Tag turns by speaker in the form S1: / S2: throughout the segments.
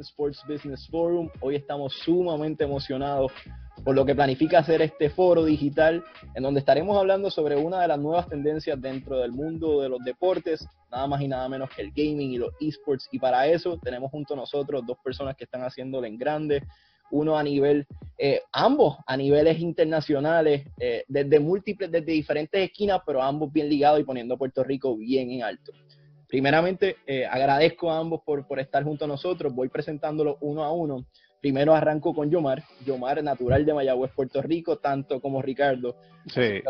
S1: Sports Business Forum. Hoy estamos sumamente emocionados por lo que planifica hacer este foro digital, en donde estaremos hablando sobre una de las nuevas tendencias dentro del mundo de los deportes, nada más y nada menos que el gaming y los esports. Y para eso tenemos junto a nosotros dos personas que están haciéndolo en grande, uno a nivel, eh, ambos a niveles internacionales, eh, desde múltiples, desde diferentes esquinas, pero ambos bien ligados y poniendo Puerto Rico bien en alto. Primeramente, eh, agradezco a ambos por, por estar junto a nosotros, voy presentándolo uno a uno. Primero arranco con Yomar, Yomar natural de Mayagüez, Puerto Rico, tanto como Ricardo.
S2: Sí.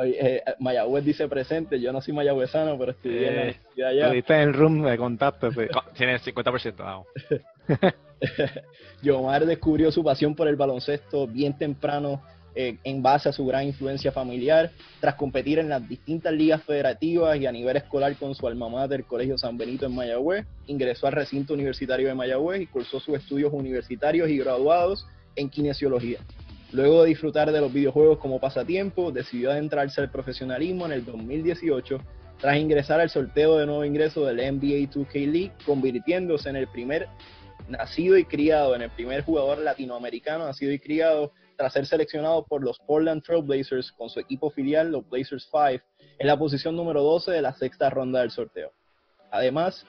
S1: Mayagüez dice presente, yo no soy mayagüezano, pero estudié en la
S2: universidad allá. en el room de contacto, sí.
S3: Tienes 50%, vamos.
S1: Yomar descubrió su pasión por el baloncesto bien temprano eh, en base a su gran influencia familiar, tras competir en las distintas ligas federativas y a nivel escolar con su alma mater, Colegio San Benito en Mayagüez, ingresó al recinto universitario de Mayagüez y cursó sus estudios universitarios y graduados en kinesiología. Luego de disfrutar de los videojuegos como pasatiempo, decidió adentrarse al profesionalismo en el 2018 tras ingresar al sorteo de nuevo ingreso del NBA 2K League, convirtiéndose en el primer nacido y criado, en el primer jugador latinoamericano nacido y criado tras ser seleccionado por los Portland Trail Blazers con su equipo filial, los Blazers 5, en la posición número 12 de la sexta ronda del sorteo. Además,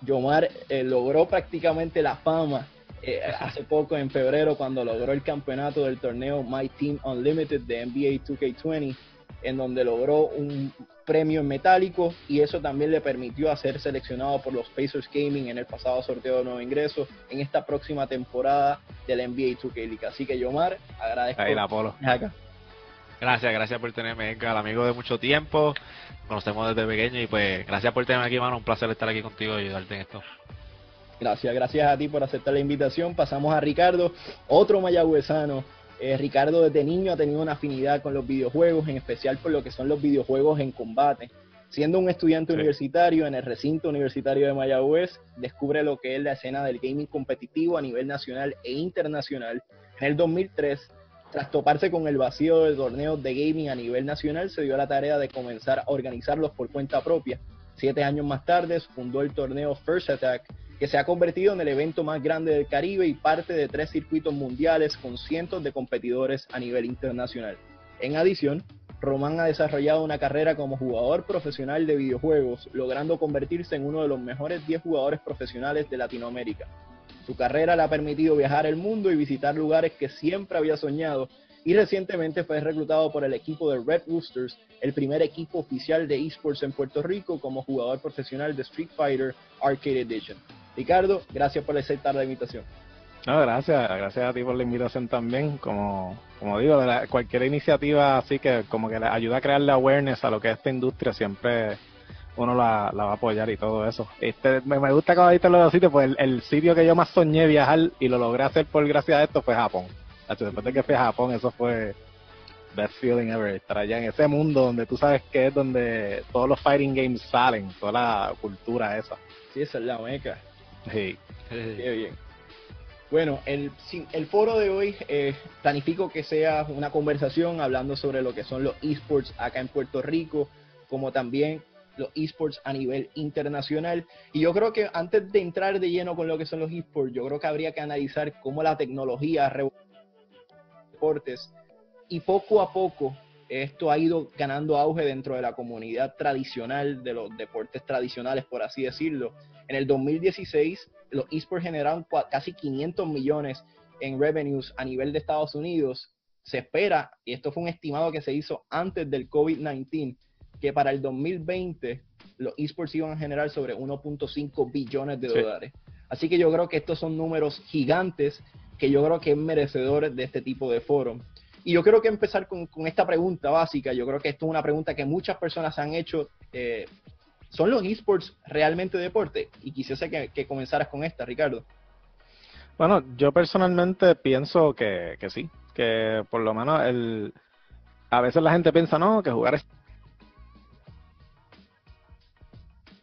S1: Yomar eh, logró prácticamente la fama eh, hace poco en febrero cuando logró el campeonato del torneo My Team Unlimited de NBA 2K20 en donde logró un premio en metálico y eso también le permitió ser seleccionado por los Pacers Gaming en el pasado sorteo de nuevo ingreso en esta próxima temporada del NBA 2K League. Así que Yomar, agradezco.
S3: Ahí la Polo. Gracias, gracias por tenerme, Edgar, amigo de mucho tiempo. Conocemos desde pequeño y pues gracias por tenerme aquí, mano. Un placer estar aquí contigo y ayudarte en esto.
S1: Gracias, gracias a ti por aceptar la invitación. Pasamos a Ricardo, otro mayagüezano eh, Ricardo desde niño ha tenido una afinidad con los videojuegos, en especial por lo que son los videojuegos en combate. Siendo un estudiante universitario en el recinto universitario de Mayagüez, descubre lo que es la escena del gaming competitivo a nivel nacional e internacional. En el 2003, tras toparse con el vacío de torneos de gaming a nivel nacional, se dio la tarea de comenzar a organizarlos por cuenta propia. Siete años más tarde, fundó el torneo First Attack, que se ha convertido en el evento más grande del Caribe y parte de tres circuitos mundiales con cientos de competidores a nivel internacional. En adición, Román ha desarrollado una carrera como jugador profesional de videojuegos, logrando convertirse en uno de los mejores 10 jugadores profesionales de Latinoamérica. Su carrera le ha permitido viajar el mundo y visitar lugares que siempre había soñado y recientemente fue reclutado por el equipo de Red Roosters, el primer equipo oficial de esports en Puerto Rico como jugador profesional de Street Fighter Arcade Edition. Ricardo, gracias por aceptar la invitación.
S2: No, gracias, gracias a ti por la invitación también. Como, como digo, cualquier iniciativa así que como que ayuda a crear la awareness a lo que es esta industria, siempre uno la, va a apoyar y todo eso. Este, me, gusta cuando dijiste los sitios, pues el, sitio que yo más soñé viajar y lo logré hacer por gracia de esto fue Japón. Después de que fui a Japón, eso fue best feeling ever. Estar allá en ese mundo donde tú sabes que es donde todos los fighting games salen, toda la cultura esa.
S1: Sí, esa es la meca.
S2: Sí.
S1: Qué bien. Bueno, el, el foro de hoy eh, planifico que sea una conversación hablando sobre lo que son los esports acá en Puerto Rico, como también los esports a nivel internacional. Y yo creo que antes de entrar de lleno con lo que son los esports, yo creo que habría que analizar cómo la tecnología deportes y poco a poco esto ha ido ganando auge dentro de la comunidad tradicional de los deportes tradicionales, por así decirlo. En el 2016, los esports generaron casi 500 millones en revenues a nivel de Estados Unidos. Se espera, y esto fue un estimado que se hizo antes del COVID-19, que para el 2020 los esports iban a generar sobre 1.5 billones de dólares. Así que yo creo que estos son números gigantes que yo creo que es merecedores de este tipo de foro. Y yo creo que empezar con, esta pregunta básica. Yo creo que esto es una pregunta que muchas personas han hecho. Eh, ¿Son los esports realmente deporte? Y quisiese que, que, comenzaras con esta, Ricardo.
S2: Bueno, yo personalmente pienso que, que sí, que por lo menos el, a veces la gente piensa, no, que jugar es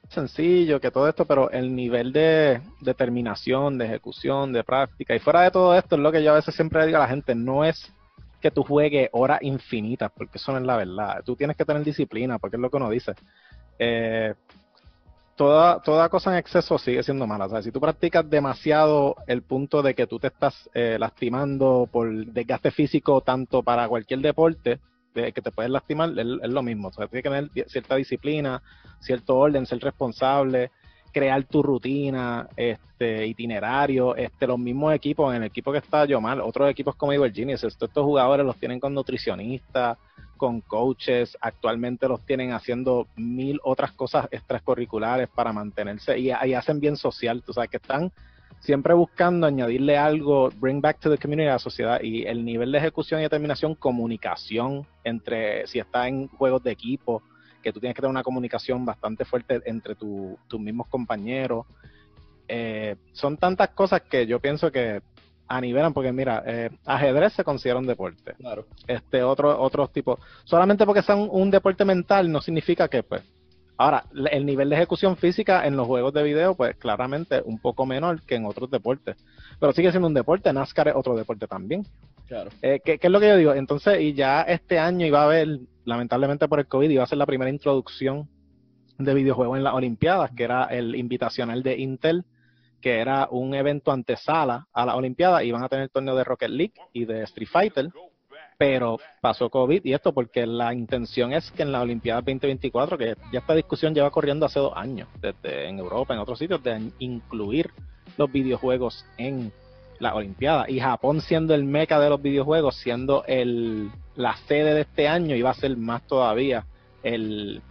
S2: sencillo, que todo esto, pero el nivel de determinación, de ejecución, de práctica, y fuera de todo esto es lo que yo a veces siempre digo a la gente, no es que tú juegues horas infinitas, porque eso no es la verdad. Tú tienes que tener disciplina, porque es lo que uno dice. Eh, toda, toda cosa en exceso sigue siendo mala. Sea, si tú practicas demasiado el punto de que tú te estás eh, lastimando por desgaste físico, tanto para cualquier deporte, de que te puedes lastimar, es, lo mismo. O tienes que tener cierta disciplina, cierto orden, ser responsable, crear tu rutina, este itinerario, este los mismos equipos, en el equipo que está yo mal, otros equipos como Evil Genius, estos, estos jugadores los tienen con nutricionistas, con coaches, actualmente los tienen haciendo mil otras cosas extracurriculares para mantenerse y, hacen bien social, tú sabes que están siempre buscando añadirle algo, bring back to the community a la sociedad y el nivel de ejecución y determinación, comunicación entre si está en juegos de equipo, que tú tienes que tener una comunicación bastante fuerte entre tus mismos compañeros. Eh, son tantas cosas que yo pienso que a nivelan, porque mira, eh, ajedrez se considera un deporte.
S1: Claro.
S2: Este, otro, otros tipos. Solamente porque sea un, deporte mental no significa que, pues. Ahora, el nivel de ejecución física en los juegos de video, pues claramente un poco menor que en otros deportes. Pero sigue siendo un deporte, NASCAR es otro deporte también.
S1: Claro.
S2: Eh, ¿qué, es lo que yo digo? Entonces, y ya este año iba a haber, lamentablemente por el COVID, iba a ser la primera introducción de videojuegos en las Olimpiadas, que era el invitacional de Intel que era un evento antesala a la Olimpiada, iban a tener torneo de Rocket League y de Street Fighter, pero pasó COVID y esto porque la intención es que en la Olimpiada 2024, que ya esta discusión lleva corriendo hace dos años, desde en Europa, en otros sitios, de incluir los videojuegos en la Olimpiada. Y Japón siendo el meca de los videojuegos, siendo el, la sede de este año, iba a ser más todavía el,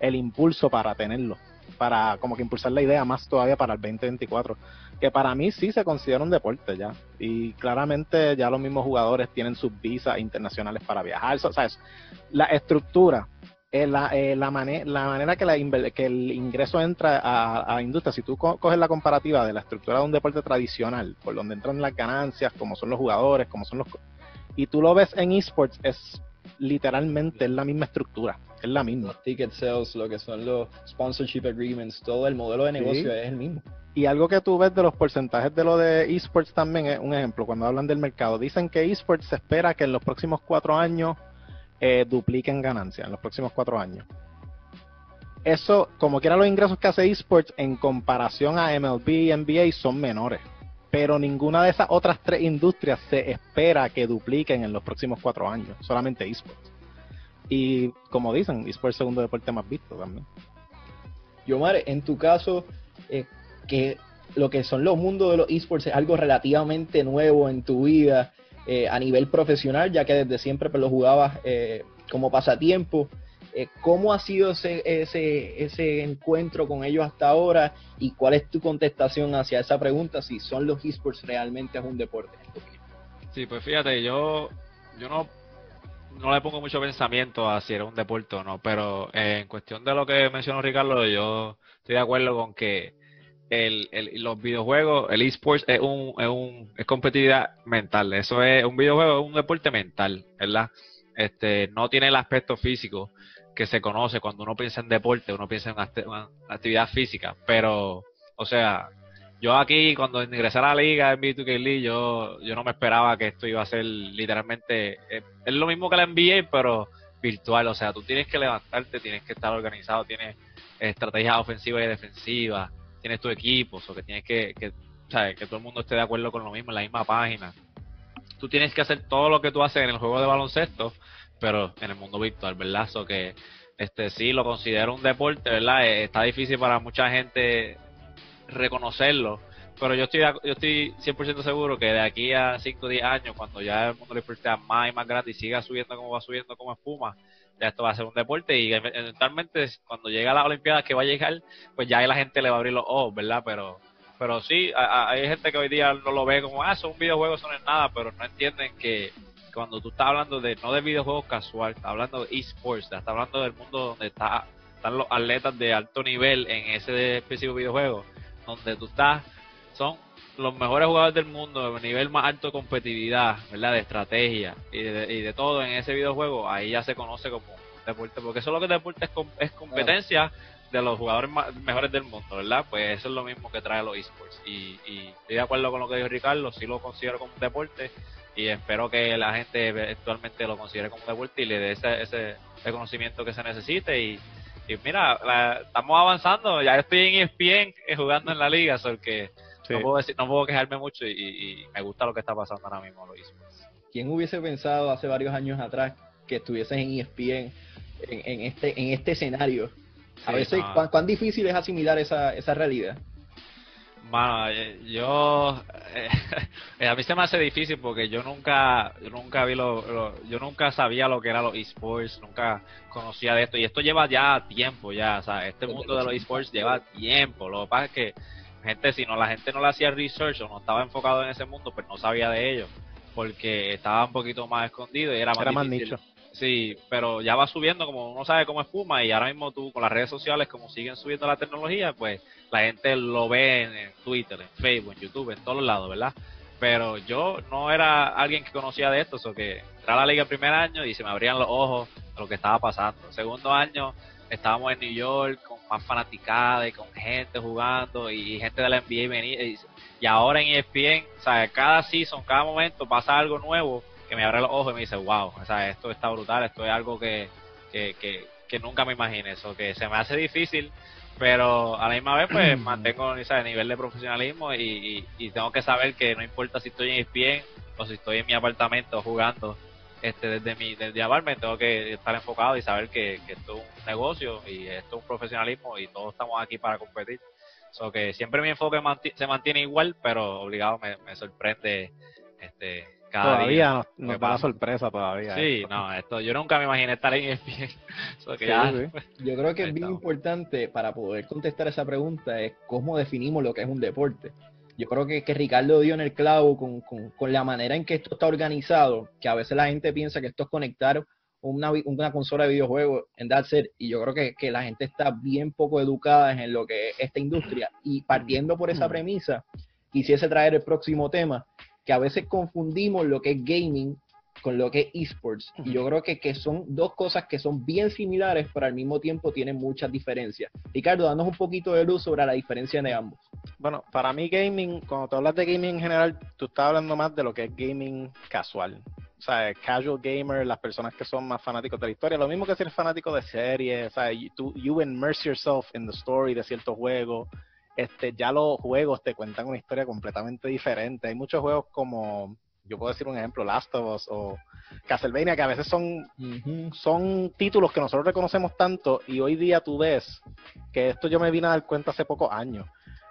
S2: el impulso para tenerlo para como que impulsar la idea más todavía para el 2024, que para mí sí se considera un deporte ya, y claramente ya los mismos jugadores tienen sus visas internacionales para viajar, o sea, la estructura, eh, la, eh, la, la, manera que, la, que el ingreso entra a, la industria, si tú coges la comparativa de la estructura de un deporte tradicional, por donde entran las ganancias, como son los jugadores, como son los... Y tú lo ves en esports, es literalmente es la misma estructura, es la misma.
S1: Los ticket sales, lo que son los sponsorship agreements, todo el modelo de negocio es el mismo.
S2: Y algo que tú ves de los porcentajes de lo de esports también es un ejemplo, cuando hablan del mercado, dicen que esports se espera que en los próximos cuatro años eh, dupliquen ganancias, en los próximos cuatro años. Eso, como quiera los ingresos que hace esports en comparación a MLB y NBA son menores pero ninguna de esas otras tres industrias se espera que dupliquen en los próximos cuatro años, solamente esports. Y como dicen, esports es el segundo deporte más visto también.
S1: Yomar, en tu caso, eh, que lo que son los mundos de los esports es algo relativamente nuevo en tu vida eh, a nivel profesional, ya que desde siempre pues, lo jugabas eh, como pasatiempo. Eh, ¿Cómo ha sido ese, ese, ese encuentro con ellos hasta ahora y cuál es tu contestación hacia esa pregunta si son los esports realmente un deporte?
S3: Sí, pues fíjate, yo, yo no, no le pongo mucho pensamiento a si era un deporte o no, pero en cuestión de lo que mencionó Ricardo, yo estoy de acuerdo con que el, los videojuegos, el esports es un, es un es competitividad mental. Eso es un videojuego, es un deporte mental, ¿verdad? Este, no tiene el aspecto físico que se conoce cuando uno piensa en deporte, uno piensa en actividad física, pero, o sea, yo aquí cuando ingresé a la liga en B2K League, yo, yo no me esperaba que esto iba a ser literalmente, eh, es lo mismo que la NBA, pero virtual, o sea, tú tienes que levantarte, tienes que estar organizado, tienes estrategias ofensivas y defensivas, tienes tu equipo, o que tienes que, que, que todo el mundo esté de acuerdo con lo mismo, en la misma página. Tú tienes que hacer todo lo que tú haces en el juego de baloncesto, pero en el mundo virtual, ¿verdad? So que este sí lo considero un deporte, ¿verdad? Eh, está difícil para mucha gente reconocerlo, pero yo estoy yo estoy 100% seguro que de aquí a 5 o 10 años, cuando ya el mundo deporte sea más y más grande y siga subiendo como va subiendo como espuma, ya esto va a ser un deporte y eventualmente cuando llegue a las Olimpiadas que va a llegar, pues ya la gente le va a abrir los ojos, ¿verdad? Pero pero sí, hay gente que hoy día no lo ve como, ah, es un videojuego, eso no es nada, pero no entienden que cuando tú estás hablando de no de videojuegos casual, estás hablando de esports, estás hablando del mundo donde está, están los atletas de alto nivel en ese específico videojuego, donde tú estás, son los mejores jugadores del mundo, de nivel más alto de competitividad, ¿verdad? De estrategia y de, y de todo en ese videojuego, ahí ya se conoce como deporte, porque eso es lo que deporte es, competencia de los jugadores mejores del mundo, ¿verdad? Pues eso es lo mismo que trae los esports. Y, y estoy de acuerdo con lo que dijo Ricardo, sí lo considero como un deporte, y espero que la gente actualmente lo considere como un deporte y le dé ese, ese reconocimiento que se necesite y, mira, estamos avanzando, ya estoy en ESPN jugando en la liga, so que no, puedo decir, no puedo quejarme mucho y, me gusta lo que está pasando ahora mismo, lo
S1: ¿Quién hubiese pensado hace varios años atrás que estuvieses en ESPN en, este, en este escenario? A veces, ¿cuán, difícil es asimilar esa, esa realidad?
S3: Bueno, eh, yo eh, a mí se me hace difícil porque yo nunca yo nunca vi lo, yo nunca sabía lo que era los esports, nunca conocía de esto y esto lleva ya tiempo ya, o sea, este mundo de los esports lleva tiempo. Lo que pasa es que gente si no la gente no le hacía research o no estaba enfocado en ese mundo, pues no sabía de ello porque estaba un poquito más escondido y era más
S2: era más nicho.
S3: Sí, pero ya va subiendo como uno sabe cómo espuma y ahora mismo tú con las redes sociales como siguen subiendo la tecnología, pues la gente lo ve en, Twitter, en Facebook, en YouTube, en todos lados, ¿verdad? Pero yo no era alguien que conocía de esto, o que entré a la liga el primer año y se me abrían los ojos a lo que estaba pasando. segundo año estábamos en New York con más fanaticada y con gente jugando y gente de la NBA venía y, y ahora en ESPN, o sea, cada season, cada momento pasa algo nuevo que me abre los ojos y me dice, wow, o sea, esto está brutal, esto es algo que, que, que, nunca me imaginé, eso que se me hace difícil, pero a la misma vez pues mantengo ese nivel de profesionalismo y, y, tengo que saber que no importa si estoy en ESPN o si estoy en mi apartamento jugando este desde mi desde llamarme tengo que estar enfocado y saber que, esto es un negocio y esto es un profesionalismo y todos estamos aquí para competir so que siempre mi enfoque se mantiene igual pero obligado me, me sorprende este
S2: todavía nos, da la sorpresa todavía.
S3: Sí, no, esto yo nunca me imaginé estar en ESPN.
S1: yo creo que es bien importante para poder contestar esa pregunta es cómo definimos lo que es un deporte. Yo creo que, que Ricardo dio en el clavo con, con, la manera en que esto está organizado, que a veces la gente piensa que esto es conectar una, una consola de videojuegos en that set, y yo creo que, que la gente está bien poco educada en lo que es esta industria, y partiendo por esa mm. premisa, quisiese traer el próximo tema, que a veces confundimos lo que es gaming con lo que es esports. Y yo creo que, que son dos cosas que son bien similares, pero al mismo tiempo tienen muchas diferencias. Ricardo, danos un poquito de luz sobre la diferencia de ambos.
S2: Bueno, para mí gaming, cuando tú hablas de gaming en general, tú estás hablando más de lo que es gaming casual. O sea, casual gamer, las personas que son más fanáticos de la historia, lo mismo que ser fanático de series, o sea, tú, you immerse yourself in the story de ciertos juegos, este, ya los juegos te cuentan una historia completamente diferente. Hay muchos juegos como, yo puedo decir un ejemplo, Last of Us o Castlevania, que a veces son, son títulos que nosotros reconocemos tanto y hoy día tú ves que esto yo me vine a dar cuenta hace pocos años.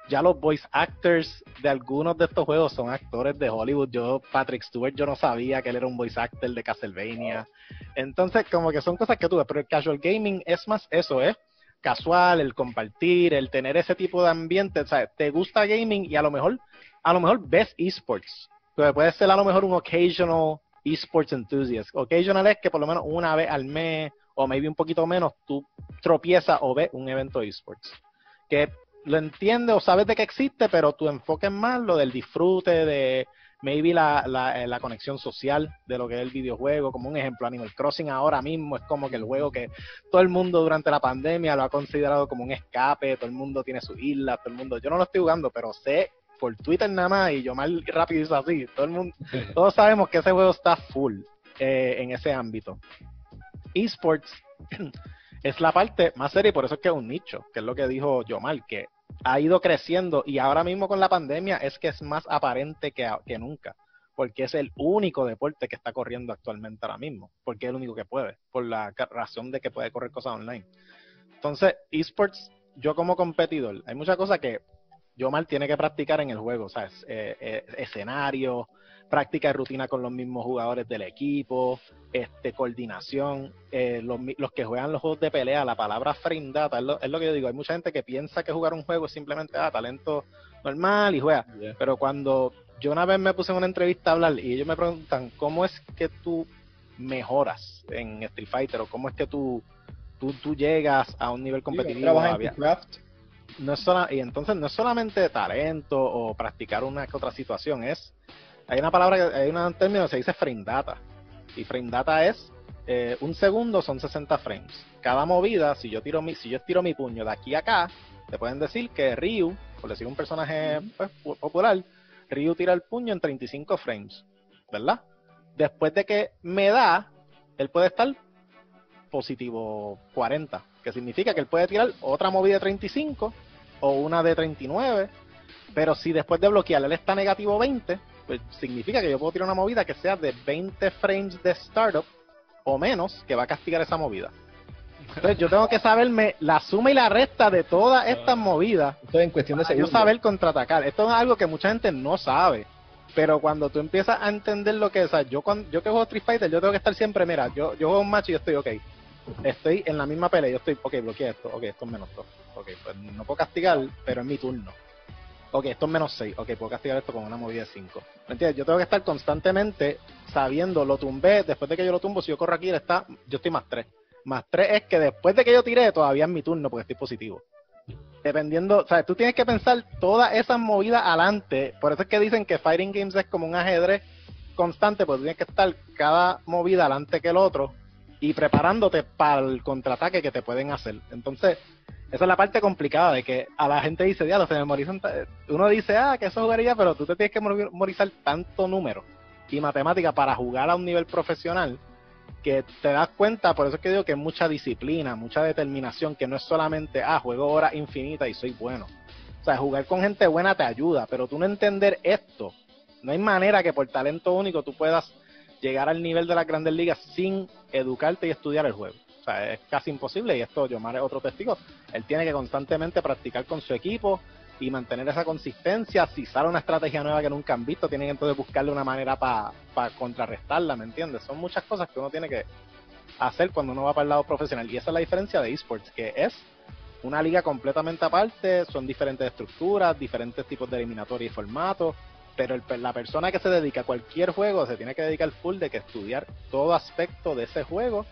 S2: Ya los voice actors de algunos de estos juegos son actores de Hollywood. Yo, Patrick Stewart, yo no sabía que él era un voice actor de Castlevania. Entonces, como que son cosas que tú ves, pero el casual gaming es más eso, ¿eh? casual, el compartir, el tener ese tipo de ambiente, o sea, te gusta gaming y a lo mejor, a lo mejor ves esports. Puede ser a lo mejor un occasional esports enthusiast. Occasional es que por lo menos una vez al mes o maybe un poquito menos tú tropiezas o ves un evento esports. Que lo entiendes o sabes de que existe, pero tu enfoque es más lo del disfrute, de maybe la, la, eh, la, conexión social de lo que es el videojuego, como un ejemplo, Animal Crossing ahora mismo es como que el juego que todo el mundo durante la pandemia lo ha considerado como un escape, todo el mundo tiene su isla, todo el mundo, yo no lo estoy jugando, pero sé por Twitter nada más y yo rápido hizo así, todo el mundo, todos sabemos que ese juego está full eh, en ese ámbito. Esports es la parte más seria y por eso es que es un nicho, que es lo que dijo Yomal, que ha ido creciendo y ahora mismo con la pandemia es que es más aparente que, que nunca, porque es el único deporte que está corriendo actualmente ahora mismo, porque es el único que puede, por la razón de que puede correr cosas online. Entonces, esports, yo como competidor, hay muchas cosas que yo mal tiene que practicar en el juego, ¿sabes? Eh, eh, escenario, práctica de rutina con los mismos jugadores del equipo, este, coordinación, eh, los, que juegan los juegos de pelea, la palabra frame data, es lo, que yo digo, hay mucha gente que piensa que jugar un juego es simplemente ah, talento normal y juega, pero cuando yo una vez me puse en una entrevista a hablar y ellos me preguntan, ¿cómo es que tú mejoras en Street Fighter o cómo es que tú, tú, tú llegas a un nivel competitivo? No es y entonces no es solamente talento o practicar una que otra situación, es hay una palabra, hay un término que se dice frame data. Y frame data es eh, un segundo son 60 frames. Cada movida, si yo tiro mi, si yo tiro mi puño de aquí a acá, te pueden decir que Ryu, por decir un personaje pues, popular, Ryu tira el puño en 35 frames, ¿verdad? Después de que me da, él puede estar positivo 40, que significa que él puede tirar otra movida de 35 o una de 39, pero si después de bloquear él está negativo 20, pues significa que yo puedo tirar una movida que sea de 20 frames de startup o menos que va a castigar esa movida. Entonces yo tengo que saberme la suma y la resta de todas estas movidas.
S1: Esto es en cuestión de
S2: yo saber contraatacar. Esto es algo que mucha gente no sabe. Pero cuando tú empiezas a entender lo que es, o sea, yo cuando, yo que juego Street Fighter, yo tengo que estar siempre, mira, yo, yo juego un match y yo estoy ok. Estoy en la misma pelea, yo estoy, ok, bloqueé esto, ok, esto es menos 2. Ok, pues no puedo castigar, pero es mi turno. Ok, esto es menos 6, ok, puedo castigar esto con una movida de 5. ¿Me entiendes? Yo tengo que estar constantemente sabiendo, lo tumbé, después de que yo lo tumbo, si yo corro aquí, él está, yo estoy más 3. Más 3 es que después de que yo tiré, todavía es mi turno porque estoy positivo. Dependiendo, o sea, tú tienes que pensar todas esas movidas adelante. Por eso es que dicen que Fighting Games es como un ajedrez constante, porque tienes que estar cada movida adelante que el otro y preparándote para el contraataque que te pueden hacer. Entonces, esa es la parte complicada de que a la gente dice, diablo, se memorizan. ta-". Uno dice, ah, que eso jugaría, pero tú te tienes que memorizar tanto número y matemática para jugar a un nivel profesional que te das cuenta, por eso es que digo que es mucha disciplina, mucha determinación, que no es solamente, ah, juego horas infinitas y soy bueno. O sea, jugar con gente buena te ayuda, pero tú no entender esto, no hay manera que por talento único tú puedas llegar al nivel de las grandes ligas sin educarte y estudiar el juego. O sea, es casi imposible y esto Yomar es otro testigo. Él tiene que constantemente practicar con su equipo y mantener esa consistencia. Si sale una estrategia nueva que nunca han visto, tienen que entonces buscarle una manera para contrarrestarla, ¿me entiendes? Son muchas cosas que uno tiene que hacer cuando uno va para el lado profesional. Y esa es la diferencia de esports, que es una liga completamente aparte, son diferentes estructuras, diferentes tipos de eliminatoria y formatos, pero el- la persona que se dedica a cualquier juego se tiene que dedicar full de que estudiar todo aspecto de ese juego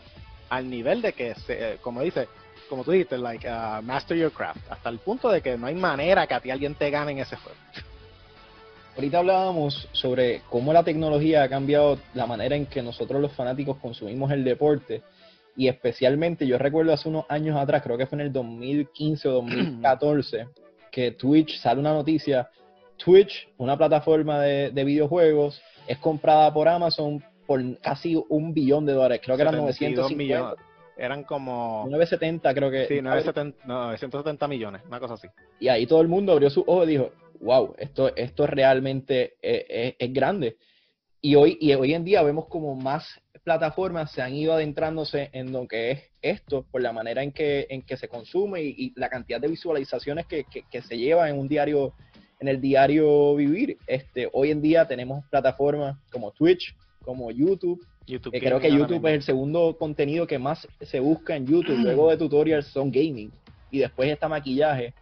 S2: al nivel de que, se, eh, como dice, como tú dijiste, like, uh, master your craft, hasta el punto de que no hay manera que a ti alguien te gane en ese juego.
S1: Ahorita hablábamos sobre cómo la tecnología ha cambiado la manera en que nosotros los fanáticos consumimos el deporte y especialmente yo recuerdo hace unos años atrás, creo que fue en el 2015 o 2014, que Twitch sale una noticia, Twitch, una plataforma de, de videojuegos, es comprada por Amazon por casi un billón de dólares, creo que eran
S2: 72
S1: 950,
S2: millones. Eran como...
S1: 970 creo que.
S2: Sí, 970, no, 970 millones, una cosa así.
S1: Y ahí todo el mundo abrió sus ojos y dijo, wow, esto, esto realmente es, es- es grande. Y hoy, y hoy en día vemos como más plataformas se han ido adentrándose en lo que es esto, por la manera en que, en que se consume y, y la cantidad de visualizaciones que, que- que se lleva en un diario, en el diario vivir. Este, hoy en día tenemos plataformas como Twitch, como YouTube, creo que YouTube es el segundo contenido que más se busca en YouTube, luego de tutorials son gaming. Y después está maquillaje.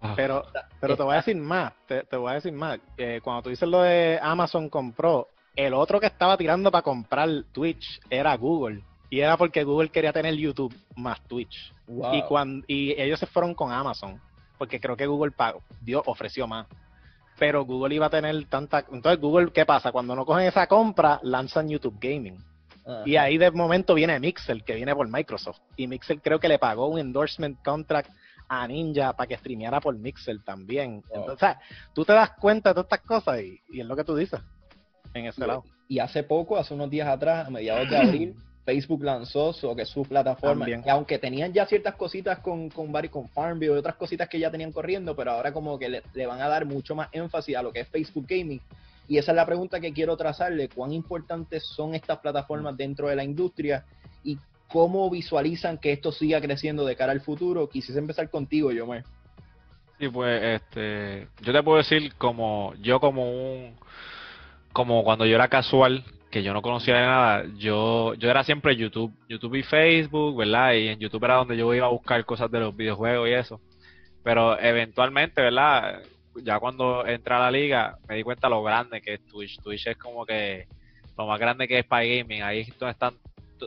S3: Ah,
S2: Pero, pero te voy a decir más, te, te voy a decir más. Eh, cuando tú dices lo de Amazon compró, el otro que estaba tirando para comprar Twitch era Google. Y era porque Google quería tener YouTube más Twitch.
S1: Wow.
S2: Y, cuando, y ellos se fueron con Amazon, porque creo que Google pagó, dio, ofreció más. Pero Google iba a tener tanta... Entonces Google, ¿qué pasa? Cuando no cogen esa compra, lanzan YouTube Gaming.
S1: Ajá.
S2: Y ahí de momento viene Mixel, que viene por Microsoft. Y Mixel creo que le pagó un endorsement contract a Ninja para que streameara por Mixel también.
S1: Wow.
S2: Entonces, tú te das cuenta de todas estas cosas y, y es lo que tú dices en ese lado.
S1: Y hace poco, hace unos días atrás, a mediados de abril, Facebook lanzó su, que su plataforma.
S2: También.
S1: Aunque tenían ya ciertas cositas con, con, con Farmville y otras cositas que ya tenían corriendo, pero ahora como que le, le van a dar mucho más énfasis a lo que es Facebook Gaming. Y esa es la pregunta que quiero trazarle. ¿Cuán importantes son estas plataformas dentro de la industria? ¿Y cómo visualizan que esto siga creciendo de cara al futuro? Quisiese empezar contigo, Yomar.
S3: Sí, pues, este, yo te puedo decir como, yo como un, como cuando yo era casual, que yo no conocía de nada, yo, yo era siempre YouTube, YouTube y Facebook, ¿verdad? Y en YouTube era donde yo iba a buscar cosas de los videojuegos y eso. Pero eventualmente, ¿verdad? Ya cuando entré a la liga, me di cuenta lo grande que es Twitch. Twitch es como que lo más grande que es para gaming. Ahí están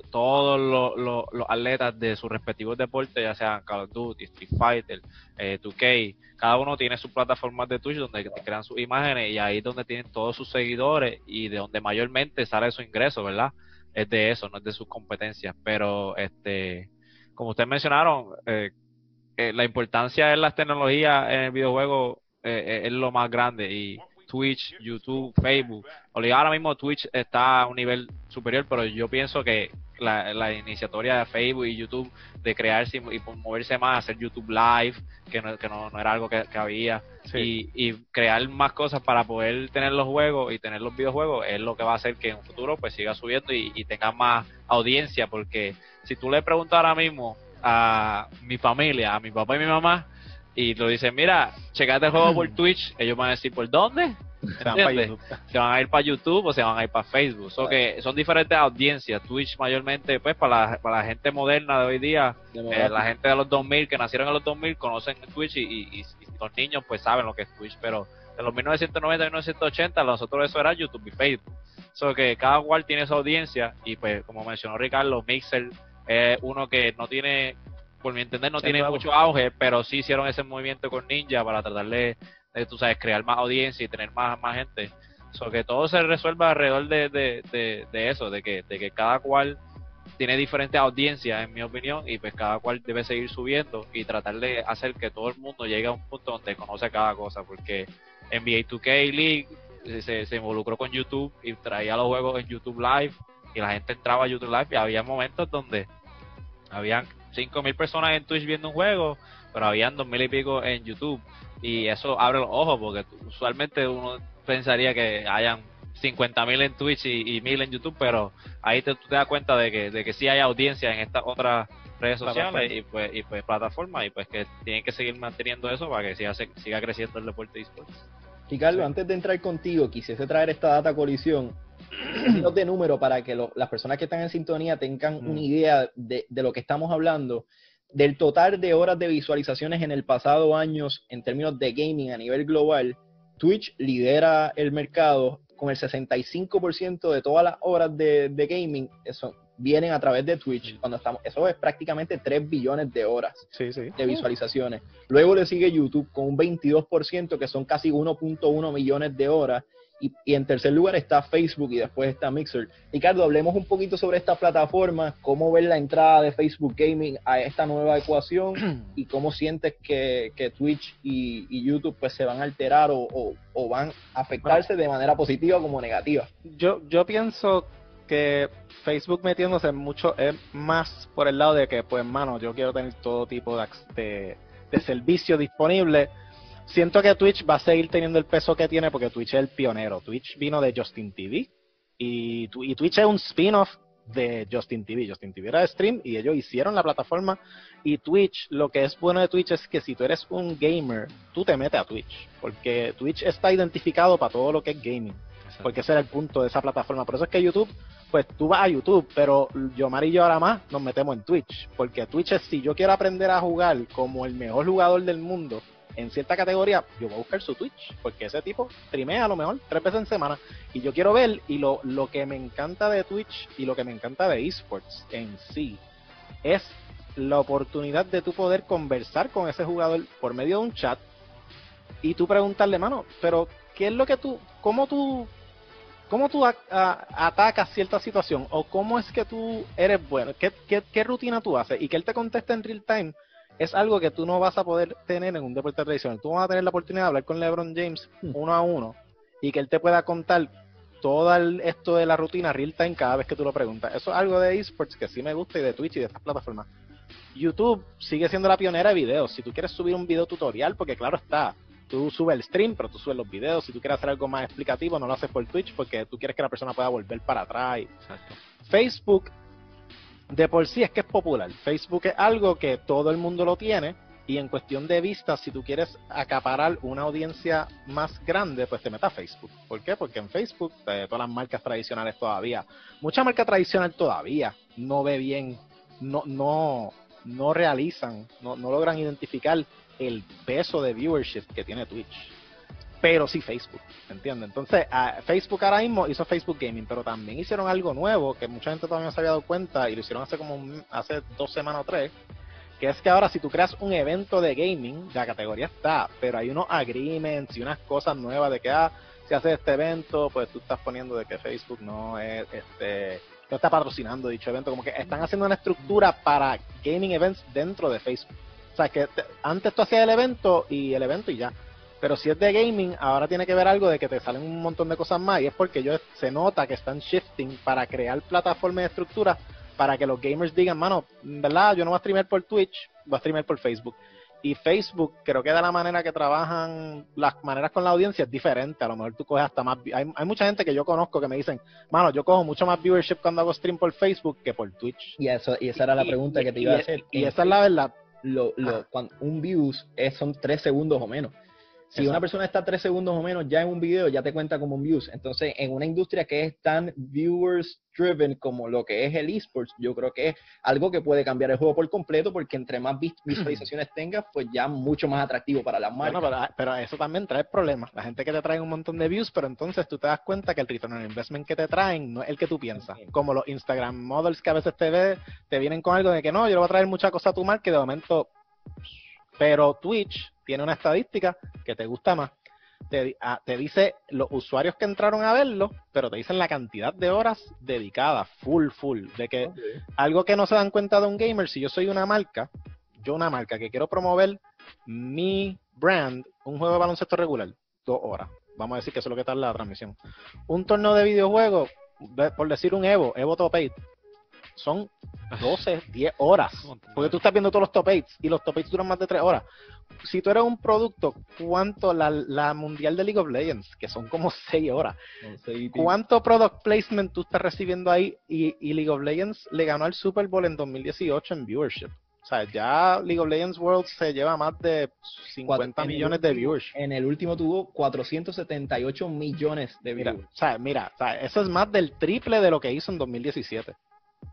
S3: todos los, atletas de sus respectivos deportes, ya sean Call of Duty, Street Fighter, eh, 2K, cada uno tiene sus plataformas de Twitch donde crean sus imágenes y ahí es donde tienen todos sus seguidores y de donde mayormente sale su ingreso, ¿verdad? Es de eso, no es de sus competencias. Pero, este, como ustedes mencionaron, eh, eh, la importancia de las tecnologías en el videojuego eh, es lo más grande y Twitch, YouTube, Facebook. Obligado ahora mismo Twitch está a un nivel superior, pero yo pienso que la, la iniciatoria de Facebook y YouTube de crearse y, moverse más, hacer YouTube Live, que no, que no, era algo que, había, y, y, crear más cosas para poder tener los juegos y tener los videojuegos, es lo que va a hacer que en un futuro pues siga subiendo y, y tenga más audiencia, porque si tú le preguntas ahora mismo a mi familia, a mi papá y mi mamá, y lo dicen, mira, checate el juego por Twitch, ellos van a decir, ¿por dónde? Se van, a ir para YouTube o se van a ir para Facebook. que son diferentes audiencias. Twitch mayormente, pues, para la, para la gente moderna de hoy día, eh, la gente de los 2000 que nacieron en los 2000 conocen Twitch y, los niños pues saben lo que es Twitch, pero de los 1990 y 1980 nosotros eso era YouTube y Facebook. So que cada cual tiene su audiencia y pues como mencionó Ricardo, Mixer es uno que no tiene, por mi entender, no tiene mucho auge, pero sí hicieron ese movimiento con Ninja para tratar de tú sabes, crear más audiencia y tener más, más gente. So, que todo se resuelva alrededor de, de, de, eso, de que, de que cada cual tiene diferentes audiencias, en mi opinión, y pues cada cual debe seguir subiendo y tratar de hacer que todo el mundo llegue a un punto donde conoce cada cosa, porque NBA 2K League se, se involucró con YouTube y traía los juegos en YouTube Live y la gente entraba a YouTube Live y había momentos donde habían 5.000 personas en Twitch viendo un juego, pero habían 2.000 y pico en YouTube. Y eso abre los ojos porque usualmente uno pensaría que hayan 50.000 en Twitch y, y 1.000 en YouTube, pero ahí te, tú te das cuenta de que, de que sí hay audiencia en estas otras redes sociales y pues, y pues plataformas y pues que tienen que seguir manteniendo eso para que siga, siga creciendo el deporte de esports.
S1: Ricardo, antes de entrar contigo, quisiese traer esta data colisión de número para que las personas que están en sintonía tengan una idea de, de, lo que estamos hablando del total de horas de visualizaciones en el pasado años en términos de gaming a nivel global, Twitch lidera el mercado con el 65% de todas las horas de, gaming eso, vienen a través de Twitch. Cuando estamos, eso es prácticamente 3 billones de horas de visualizaciones. Luego le sigue YouTube con un 22%, que son casi 1.1 millones de horas. Y, en tercer lugar está Facebook y después está Mixer. Ricardo, hablemos un poquito sobre esta plataforma, cómo ves la entrada de Facebook Gaming a esta nueva ecuación y cómo sientes que, Twitch y, YouTube pues se van a alterar o, van a afectarse de manera positiva como negativa.
S2: Yo, yo pienso que Facebook metiéndose mucho es más por el lado de que, pues, mano, yo quiero tener todo tipo de, de, de servicio disponible siento que Twitch va a seguir teniendo el peso que tiene porque Twitch es el pionero. Twitch vino de Justin TV y, y Twitch es un spin-off de Justin TV. Justin TV era de stream y ellos hicieron la plataforma y Twitch, lo que es bueno de Twitch es que si tú eres un gamer, tú te metes a Twitch, porque Twitch está identificado para todo lo que es gaming, porque ese era el punto de esa plataforma. Por eso es que YouTube, pues tú vas a YouTube, pero yo, Mari y yo ahora más nos metemos en Twitch, porque Twitch es si yo quiero aprender a jugar como el mejor jugador del mundo, en cierta categoría, yo voy a buscar su Twitch, porque ese tipo trimea a lo mejor tres veces en semana. Y yo quiero ver, y lo, lo que me encanta de Twitch y lo que me encanta de esports en sí, es la oportunidad de tú poder conversar con ese jugador por medio de un chat y tú preguntarle, mano, pero ¿qué es lo que tú, cómo tú, cómo tú atacas cierta situación? O cómo es que tú eres bueno? ¿Qué, qué, qué rutina tú haces? Y que él te conteste en real time es algo que tú no vas a poder tener en un deporte tradicional. Tú vas a tener la oportunidad de hablar con LeBron James hmm. uno a uno y que él te pueda contar todo esto de la rutina real time cada vez que tú lo preguntas. Eso es algo de esports que sí me gusta y de Twitch y de estas plataformas. YouTube sigue siendo la pionera de videos. Si tú quieres subir un video tutorial, porque claro está, tú subes el stream, pero tú subes los videos. Si tú quieres hacer algo más explicativo, no lo haces por Twitch porque tú quieres que la persona pueda volver para atrás. Facebook de por sí es que es popular. Facebook es algo que todo el mundo lo tiene y en cuestión de vistas, si tú quieres acaparar una audiencia más grande, pues te metas a Facebook. ¿Por qué? Porque en Facebook, eh, todas las marcas tradicionales todavía, mucha marca tradicional todavía no ve bien, no, no, no realizan, no, no logran identificar el peso de viewership que tiene Twitch pero sí Facebook, ¿entiendes? Entonces, Facebook ahora mismo hizo Facebook Gaming, pero también hicieron algo nuevo que mucha gente todavía no se había dado cuenta y lo hicieron hace como hace dos semanas o tres, que es que ahora si tú creas un evento de gaming, la categoría está, pero hay unos agreements y unas cosas nuevas de que, ah, si haces este evento, pues tú estás poniendo de que Facebook no es, este, no está patrocinando dicho evento, como que están haciendo una estructura para gaming events dentro de Facebook. O sea, que antes tú hacías el evento y el evento y ya pero si es de gaming, ahora tiene que ver algo de que te salen un montón de cosas más y es porque ellos se nota que están shifting para crear plataformas y estructuras para que los gamers digan, mano, ¿verdad? Yo no voy a streamer por Twitch, voy a streamer por Facebook. Y Facebook, creo que de la manera que trabajan, las maneras con la audiencia es diferente. A lo mejor tú coges hasta más. Hay, hay mucha gente que yo conozco que me dicen, mano, yo cojo mucho más viewership cuando hago stream por Facebook que por Twitch.
S1: Y, eso, y esa era la pregunta que te iba a hacer.
S2: Y, esa es la verdad.
S1: Lo, lo, cuando un views es, son tres segundos o menos. Si una persona está tres segundos o menos ya en un video, ya te cuenta como un views. Entonces, en una industria que es tan viewers driven como lo que es el esports, yo creo que es algo que puede cambiar el juego por completo porque entre más visualizaciones tengas, pues ya mucho más atractivo para las marcas.
S2: Bueno, pero, eso también trae problemas. La gente que te trae un montón de views, pero entonces tú te das cuenta que el return on investment que te traen no es el que tú piensas. Como los Instagram models que a veces te ve, te vienen con algo de que no, yo le voy a traer mucha cosa a tu marca y de momento pero Twitch tiene una estadística que te gusta más. Te, ah, te, dice los usuarios que entraron a verlo, pero te dicen la cantidad de horas dedicadas, full, full. De que algo que no se dan cuenta de un gamer, si yo soy una marca, yo una marca que quiero promover mi brand, un juego de baloncesto regular, dos horas. Vamos a decir que eso es lo que está en la transmisión. Un torneo de videojuegos, por decir un Evo, Evo Top 8, son 12, 10 horas. Porque tú estás viendo todos los top 8 y los top 8 duran más de 3 horas. Si tú eres un producto, ¿cuánto la, la mundial de League of Legends, que son como 6 horas, cuánto product placement tú estás recibiendo ahí? Y, y League of Legends le ganó al Super Bowl en 2018 en viewership. O sea, ya League of Legends World se lleva más de 50 millones de viewers.
S1: En el último tuvo 478 millones de viewers.
S2: o sea, mira, o sea, eso es más del triple de lo que hizo en 2017.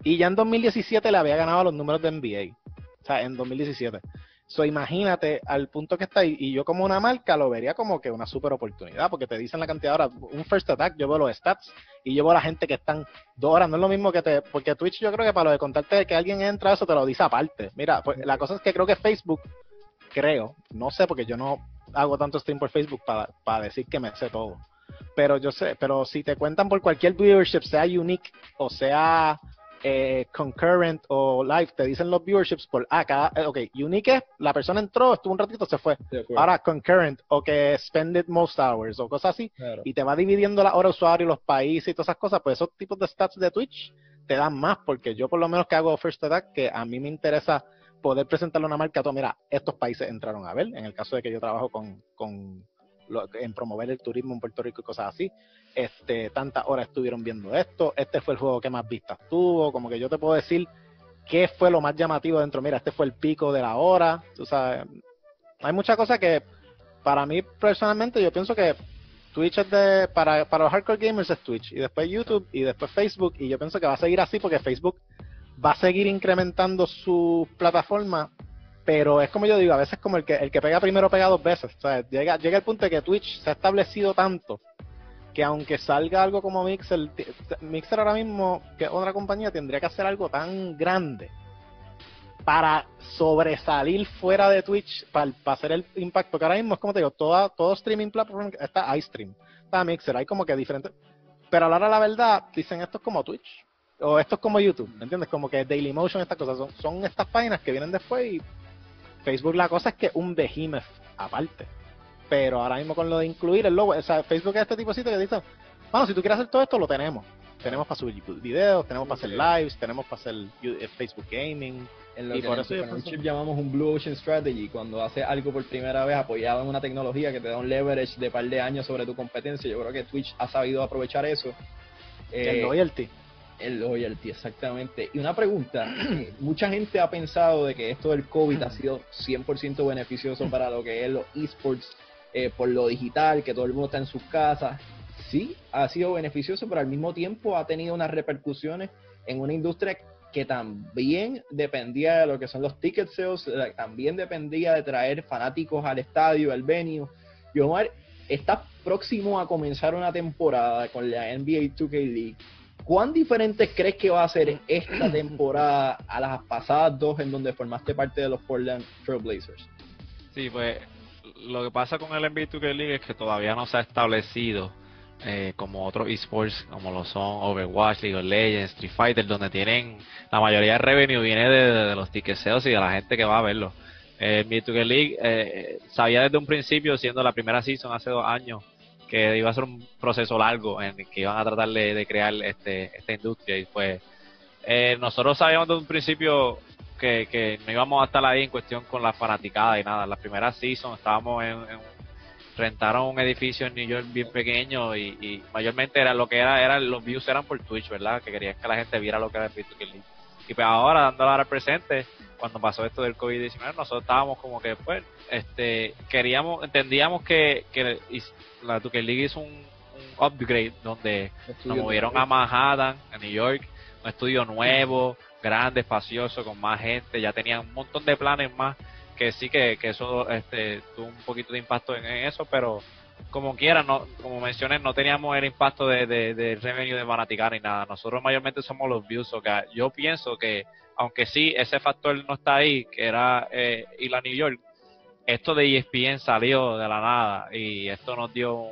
S2: Y ya en 2017 le había ganado los números de NBA. O sea, en 2017. So, imagínate al punto que está ahí. Y yo como una marca lo vería como que una super oportunidad, porque te dicen la cantidad de horas. Un first attack, yo veo los stats y yo veo la gente que están dos horas. No es lo mismo que te... Porque Twitch yo creo que para lo de contarte que alguien entra, eso te lo dice aparte. Mira, pues la cosa es que creo que Facebook, creo, no sé porque yo no hago tanto stream por Facebook para, para decir que me sé todo. Pero yo sé, pero si te cuentan por cualquier viewership, sea unique o sea eh, concurrent o live, te dicen los viewerships por acá, ah, ok, unique la persona entró, estuvo un ratito, se fue. Ahora concurrent o que spend most hours o cosas así, y te va dividiendo la hora usuario, los países y todas esas cosas, pues esos tipos de stats de Twitch te dan más, porque yo por lo menos que hago First Attack, que a mí me interesa poder presentarle una marca a todo, mira, estos países entraron a ver, en el caso de que yo trabajo con, con en promover el turismo en Puerto Rico y cosas así. Este, tantas horas estuvieron viendo esto, este fue el juego que más vistas tuvo, como que yo te puedo decir qué fue lo más llamativo dentro, mira, este fue el pico de la hora, tú sabes, hay muchas cosas que para mí personalmente yo pienso que Twitch es de, para, para los hardcore gamers es Twitch, y después YouTube, y después Facebook, y yo pienso que va a seguir así porque Facebook va a seguir incrementando su plataforma pero es como yo digo, a veces como el que el que pega primero pega dos veces. O sea, llega, llega el punto de que Twitch se ha establecido tanto que aunque salga algo como Mixer, Mixer ahora mismo, que otra compañía, tendría que hacer algo tan grande para sobresalir fuera de Twitch, para, hacer el impacto que ahora mismo es como te digo, toda, todo streaming platform está iStream, está Mixer, hay como que diferentes, pero a la verdad dicen esto es como Twitch, o esto es como YouTube, ¿me entiendes? Como que Dailymotion, estas cosas, son, son estas páginas que vienen después y Facebook la cosa es que un behemoth aparte. Pero ahora mismo con lo de incluir el logo, o sea, Facebook es este tipo de sitio que dice, bueno, si tú quieres hacer todo esto, lo tenemos. Tenemos para subir videos, tenemos para hacer lives, tenemos para hacer eh, Facebook Gaming.
S1: En lo y que por eso chip llamamos un Blue Ocean Strategy, cuando haces algo por primera vez apoyado en una tecnología que te da un leverage de par de años sobre tu competencia. Yo creo que Twitch ha sabido aprovechar eso.
S2: el eh, loyalty.
S1: El loyalty, exactamente. Y una pregunta, mucha gente ha pensado de que esto del COVID ha sido 100% beneficioso para lo que es los esports eh, por lo digital, que todo el mundo está en sus casas. Sí, ha sido beneficioso, pero al mismo tiempo ha tenido unas repercusiones en una industria que también dependía de lo que son los ticket sales, también dependía de traer fanáticos al estadio, al venue. Y Omar, está próximo a comenzar una temporada con la NBA 2K League ¿Cuán diferente crees que va a ser esta temporada a las pasadas dos en donde formaste parte de los Portland Trailblazers?
S3: Sí, pues lo que pasa con el NBA 2K League es que todavía no se ha establecido eh, como otros esports como lo son Overwatch, League of Legends, Street Fighter, donde tienen la mayoría de revenue viene de, los tickets y de la gente que va a verlo. El NBA 2K League eh, sabía desde un principio, siendo la primera season hace dos años, que iba a ser un proceso largo en el que iban a tratar de, crear este, esta industria y pues eh, nosotros sabíamos desde un principio que, que no íbamos a estar ahí en cuestión con la fanaticada y nada. La primera season estábamos en, rentaron un edificio en New York bien pequeño y, mayormente era lo que era, era los views eran por Twitch, ¿verdad? Que querían que la gente viera lo que era el League. Y pues ahora, dándole ahora al presente, cuando pasó esto del COVID-19, nosotros estábamos como que, pues, este, queríamos, entendíamos que, que la Duke League hizo un, upgrade donde nos movieron a Manhattan, a New York, un estudio nuevo, grande, espacioso, con más gente, ya tenían un montón de planes más, que sí que, que eso este, tuvo un poquito de impacto en, eso, pero como quiera, no, como mencioné, no teníamos el impacto de, de, revenue de Manaticana ni nada. Nosotros mayormente somos los views, o sea, yo pienso que, aunque sí, ese factor no está ahí, que era eh, ir a New York, esto de ESPN salió de la nada y esto nos dio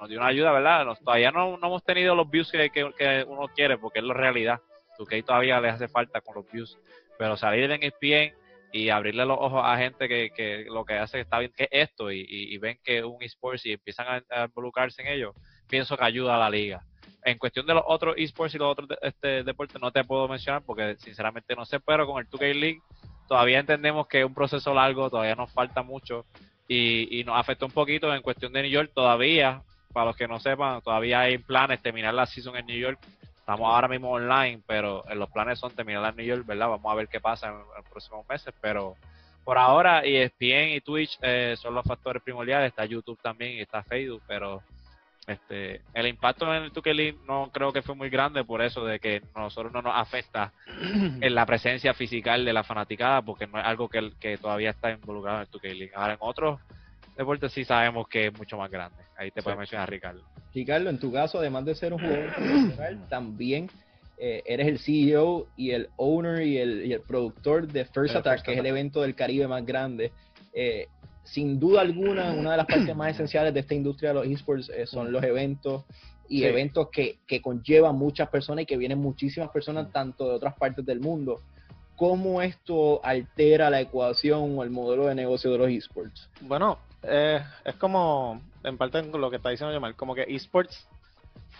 S3: nos dio una ayuda, ¿verdad? todavía no, no, hemos tenido los views que, que, uno quiere, porque es la realidad. Que todavía le hace falta con los views. Pero salir en ESPN y abrirle los ojos a gente que, que lo que hace está bien que esto y, y, ven que es un esports y empiezan a, involucrarse en ello, pienso que ayuda a la liga. En cuestión de los otros esports y los otros este, deportes no te puedo mencionar porque sinceramente no sé, pero con el 2K League todavía entendemos que es un proceso largo, todavía nos falta mucho y, y nos afecta un poquito en cuestión de New York todavía para los que no sepan, todavía hay planes terminar la season en New York. Estamos ahora mismo online, pero en los planes son terminar en New York, ¿verdad? Vamos a ver qué pasa en, los próximos meses, pero por ahora ESPN y Twitch eh, son los factores primordiales, está YouTube también y está Facebook, pero este el impacto en el 2 no creo que fue muy grande por eso de que nosotros no nos afecta en la presencia física de la fanaticada porque no es algo que, que todavía está involucrado en el 2 Ahora en otros deportes sí sabemos que es mucho más grande. Ahí te puedo mencionar Ricardo.
S1: Ricardo, en tu caso, además de ser un jugador profesional, también eh, eres el CEO y el owner y el, productor de First Attack, que es el evento del Caribe más grande. Eh, sin duda alguna, una de las partes más esenciales de esta industria de los esports eh, son los eventos y eventos que, que conllevan muchas personas y que vienen muchísimas personas tanto de otras partes del mundo. ¿Cómo esto altera la ecuación o el modelo de negocio de los esports?
S2: Bueno, eh, es como, en parte lo que está diciendo Jamal, como que esports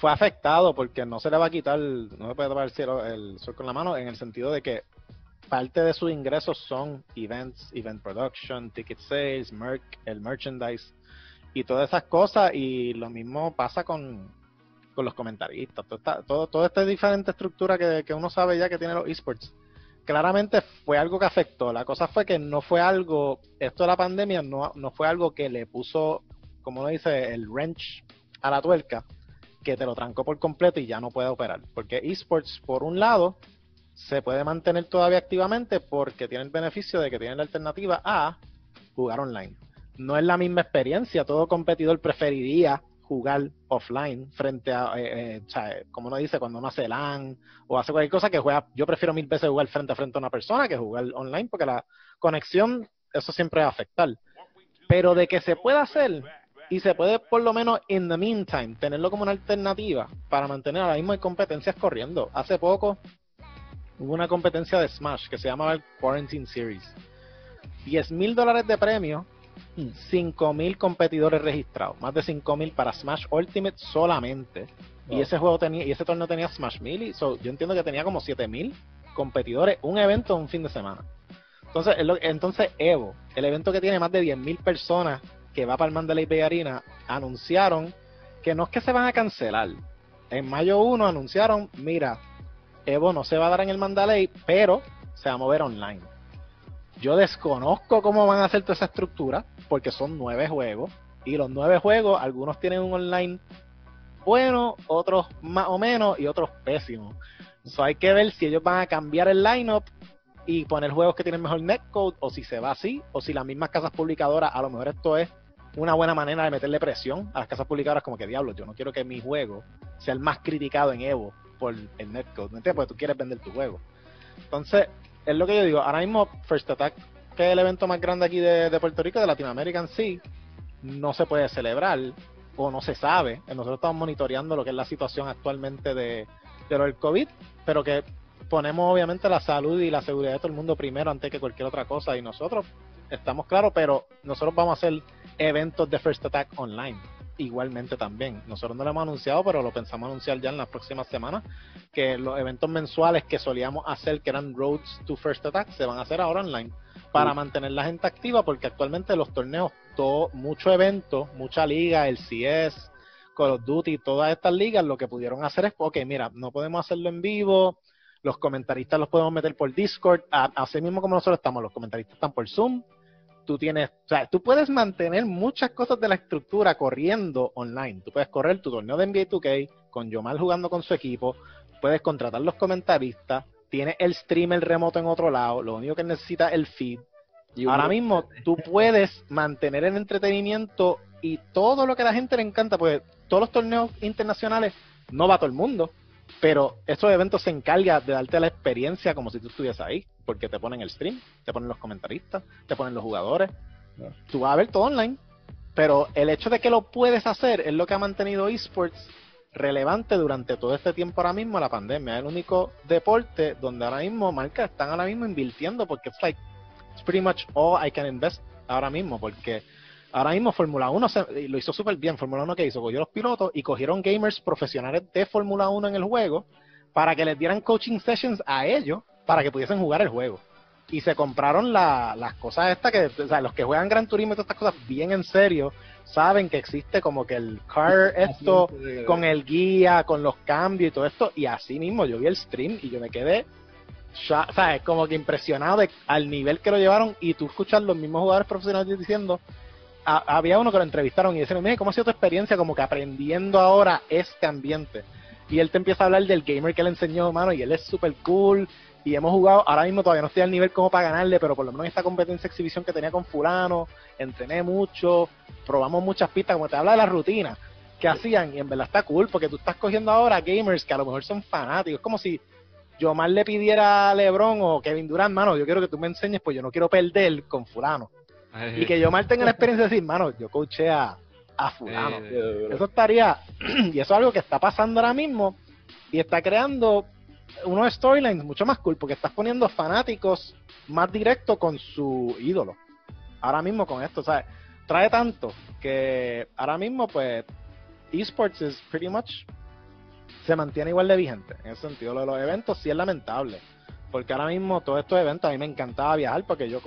S2: fue afectado porque no se le va a quitar, no se puede tomar el, cielo, el sol con la mano, en el sentido de que parte de sus ingresos son events, event production, ticket sales, merch, el merchandise y todas esas cosas. Y lo mismo pasa con, con los comentaristas. Todo, todo, toda esta diferente estructura que, que uno sabe ya que tiene los esports claramente fue algo que afectó. La cosa fue que no fue algo, esto de la pandemia no, no fue algo que le puso, como uno dice, el wrench a la tuerca, que te lo trancó por completo y ya no puede operar. Porque esports, por un lado, se puede mantener todavía activamente porque tiene el beneficio de que tiene la alternativa a jugar online. No es la misma experiencia, todo competidor preferiría jugar offline frente a, eh, eh, como uno dice, cuando uno hace LAN o hace cualquier cosa que juega, yo prefiero mil veces jugar frente a frente a una persona que jugar online porque la conexión, eso siempre va a afectar. Pero de que se puede hacer y se puede por lo menos in the meantime tenerlo como una alternativa para mantener ahora mismo hay competencias corriendo. Hace poco hubo una competencia de Smash que se llamaba el Quarantine Series. 10 mil dólares de premio 5.000 competidores registrados, más de 5.000 para Smash Ultimate solamente. Y ese juego tenía, y ese torneo tenía Smash Melee, so, yo entiendo que tenía como 7.000 competidores, un evento un fin de semana. Entonces, entonces Evo, el evento que tiene más de 10.000 personas que va para el Mandalay Bay Arena, anunciaron que no es que se van a cancelar. En mayo 1 anunciaron, mira, Evo no se va a dar en el Mandalay, pero se va a mover online. Yo desconozco cómo van a hacer toda esa estructura, porque son nueve juegos. Y los nueve juegos, algunos tienen un online bueno, otros más o menos y otros pésimos. So hay que ver si ellos van a cambiar el lineup y poner juegos que tienen mejor netcode o si se va así o si las mismas casas publicadoras, a lo mejor esto es una buena manera de meterle presión a las casas publicadoras como que diablo, yo no quiero que mi juego sea el más criticado en Evo por el netcode, ¿me entiendes? Porque tú quieres vender tu juego. Entonces, es lo que yo digo, ahora mismo First Attack que es el evento más grande aquí de, Puerto Rico, de Latinoamérica en sí, no se puede celebrar o no se sabe. Nosotros estamos monitoreando lo que es la situación actualmente de, de lo del COVID, pero que ponemos obviamente la salud y la seguridad de todo el mundo primero antes que cualquier otra cosa y nosotros estamos claros, pero nosotros vamos a hacer eventos de First Attack online. Igualmente también. Nosotros no lo hemos anunciado, pero lo pensamos anunciar ya en las próximas semanas, que los eventos mensuales que solíamos hacer, que eran Roads to First Attack, se van a hacer ahora online para mantener la gente activa, porque actualmente los torneos, todo, mucho evento, mucha liga, el CS, Call of Duty, todas estas ligas, lo que pudieron hacer es, ok, mira, no podemos hacerlo en vivo, los comentaristas los podemos meter por Discord, así mismo como nosotros estamos, los comentaristas están por Zoom, tú tienes, o sea, tú puedes mantener muchas cosas de la estructura corriendo online. Tú puedes correr tu torneo de NBA 2K con Yomal jugando con su equipo, puedes contratar los comentaristas, tienes el streamer remoto en otro lado, lo único que necesitas es el feed. Y Ahora mismo tú puedes mantener el entretenimiento y todo lo que a la gente le encanta, pues todos los torneos internacionales no va todo el mundo, pero estos eventos se encargan de darte la experiencia como si tú estuvieras ahí porque te ponen el stream, te ponen los comentaristas, te ponen los jugadores. Tú vas a ver todo online, pero el hecho de que lo puedes hacer es lo que ha mantenido esports relevante durante todo este tiempo ahora mismo la pandemia. Es el único deporte donde ahora mismo marcas están ahora mismo invirtiendo porque es like it's pretty much all I can invest ahora mismo porque ahora mismo Fórmula 1 lo hizo súper bien. Fórmula 1 que hizo, cogió los pilotos y cogieron gamers profesionales de Fórmula 1 en el juego para que les dieran coaching sessions a ellos para que pudiesen jugar el juego. Y se compraron las cosas estas que, o sea, los que juegan Gran Turismo y todas estas cosas bien en serio, saben que existe como que el car esto con el guía, con los cambios y todo esto. Y así mismo yo vi el stream y yo me quedé, ¿sabes? Como que impresionado de, al nivel que lo llevaron y tú escuchas los mismos jugadores profesionales diciendo, había uno que lo entrevistaron y decían, mire, ¿cómo ha sido tu experiencia como que aprendiendo ahora este ambiente? Y él te empieza a hablar del gamer que le enseñó, mano, y él es súper cool y hemos jugado, ahora mismo todavía no estoy al nivel como para ganarle, pero por lo menos esta competencia exhibición que tenía con fulano, entrené mucho, probamos muchas pistas, como te habla de la rutina que hacían, y en verdad está cool, porque tú estás cogiendo ahora gamers que a lo mejor son fanáticos, es como si yo más le pidiera a Lebron o Kevin Durant, mano, yo quiero que tú me enseñes, pues yo no quiero perder con fulano. Y que yo mal tenga la experiencia de decir, mano, yo coaché a, a fulano. eso estaría, y eso es algo que está pasando ahora mismo, y está creando unos storylines mucho más cool porque estás poniendo fanáticos más directos con su ídolo. Ahora mismo con esto, ¿sabes? Trae tanto que ahora mismo, pues, esports es pretty much se mantiene igual de vigente. En ese sentido, lo de los eventos sí es lamentable. Porque ahora mismo todos estos eventos a mí me encantaba viajar porque yo,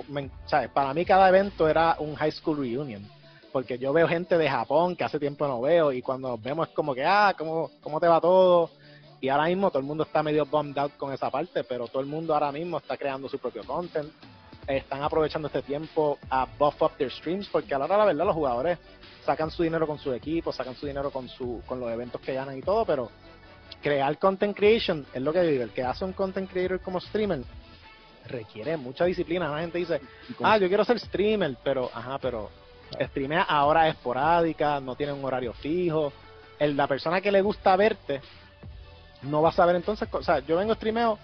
S2: ¿sabes? Para mí cada evento era un high school reunion. Porque yo veo gente de Japón que hace tiempo no veo y cuando nos vemos es como que, ah, ¿cómo, cómo te va todo? Y ahora mismo todo el mundo está medio bummed out con esa parte, pero todo el mundo ahora mismo está creando su propio content. Están aprovechando este tiempo a buff up their streams, porque a la hora la verdad los jugadores sacan su dinero con su equipo, sacan su dinero con su con los eventos que ganan y todo, pero crear content creation es lo que digo, el que hace un content creator como streamer requiere mucha disciplina. La gente dice, ah, yo quiero ser streamer, pero, ajá, pero streamea a horas esporádicas, no tiene un horario fijo. El, la persona que le gusta verte no vas a ver entonces, o sea, yo vengo streameo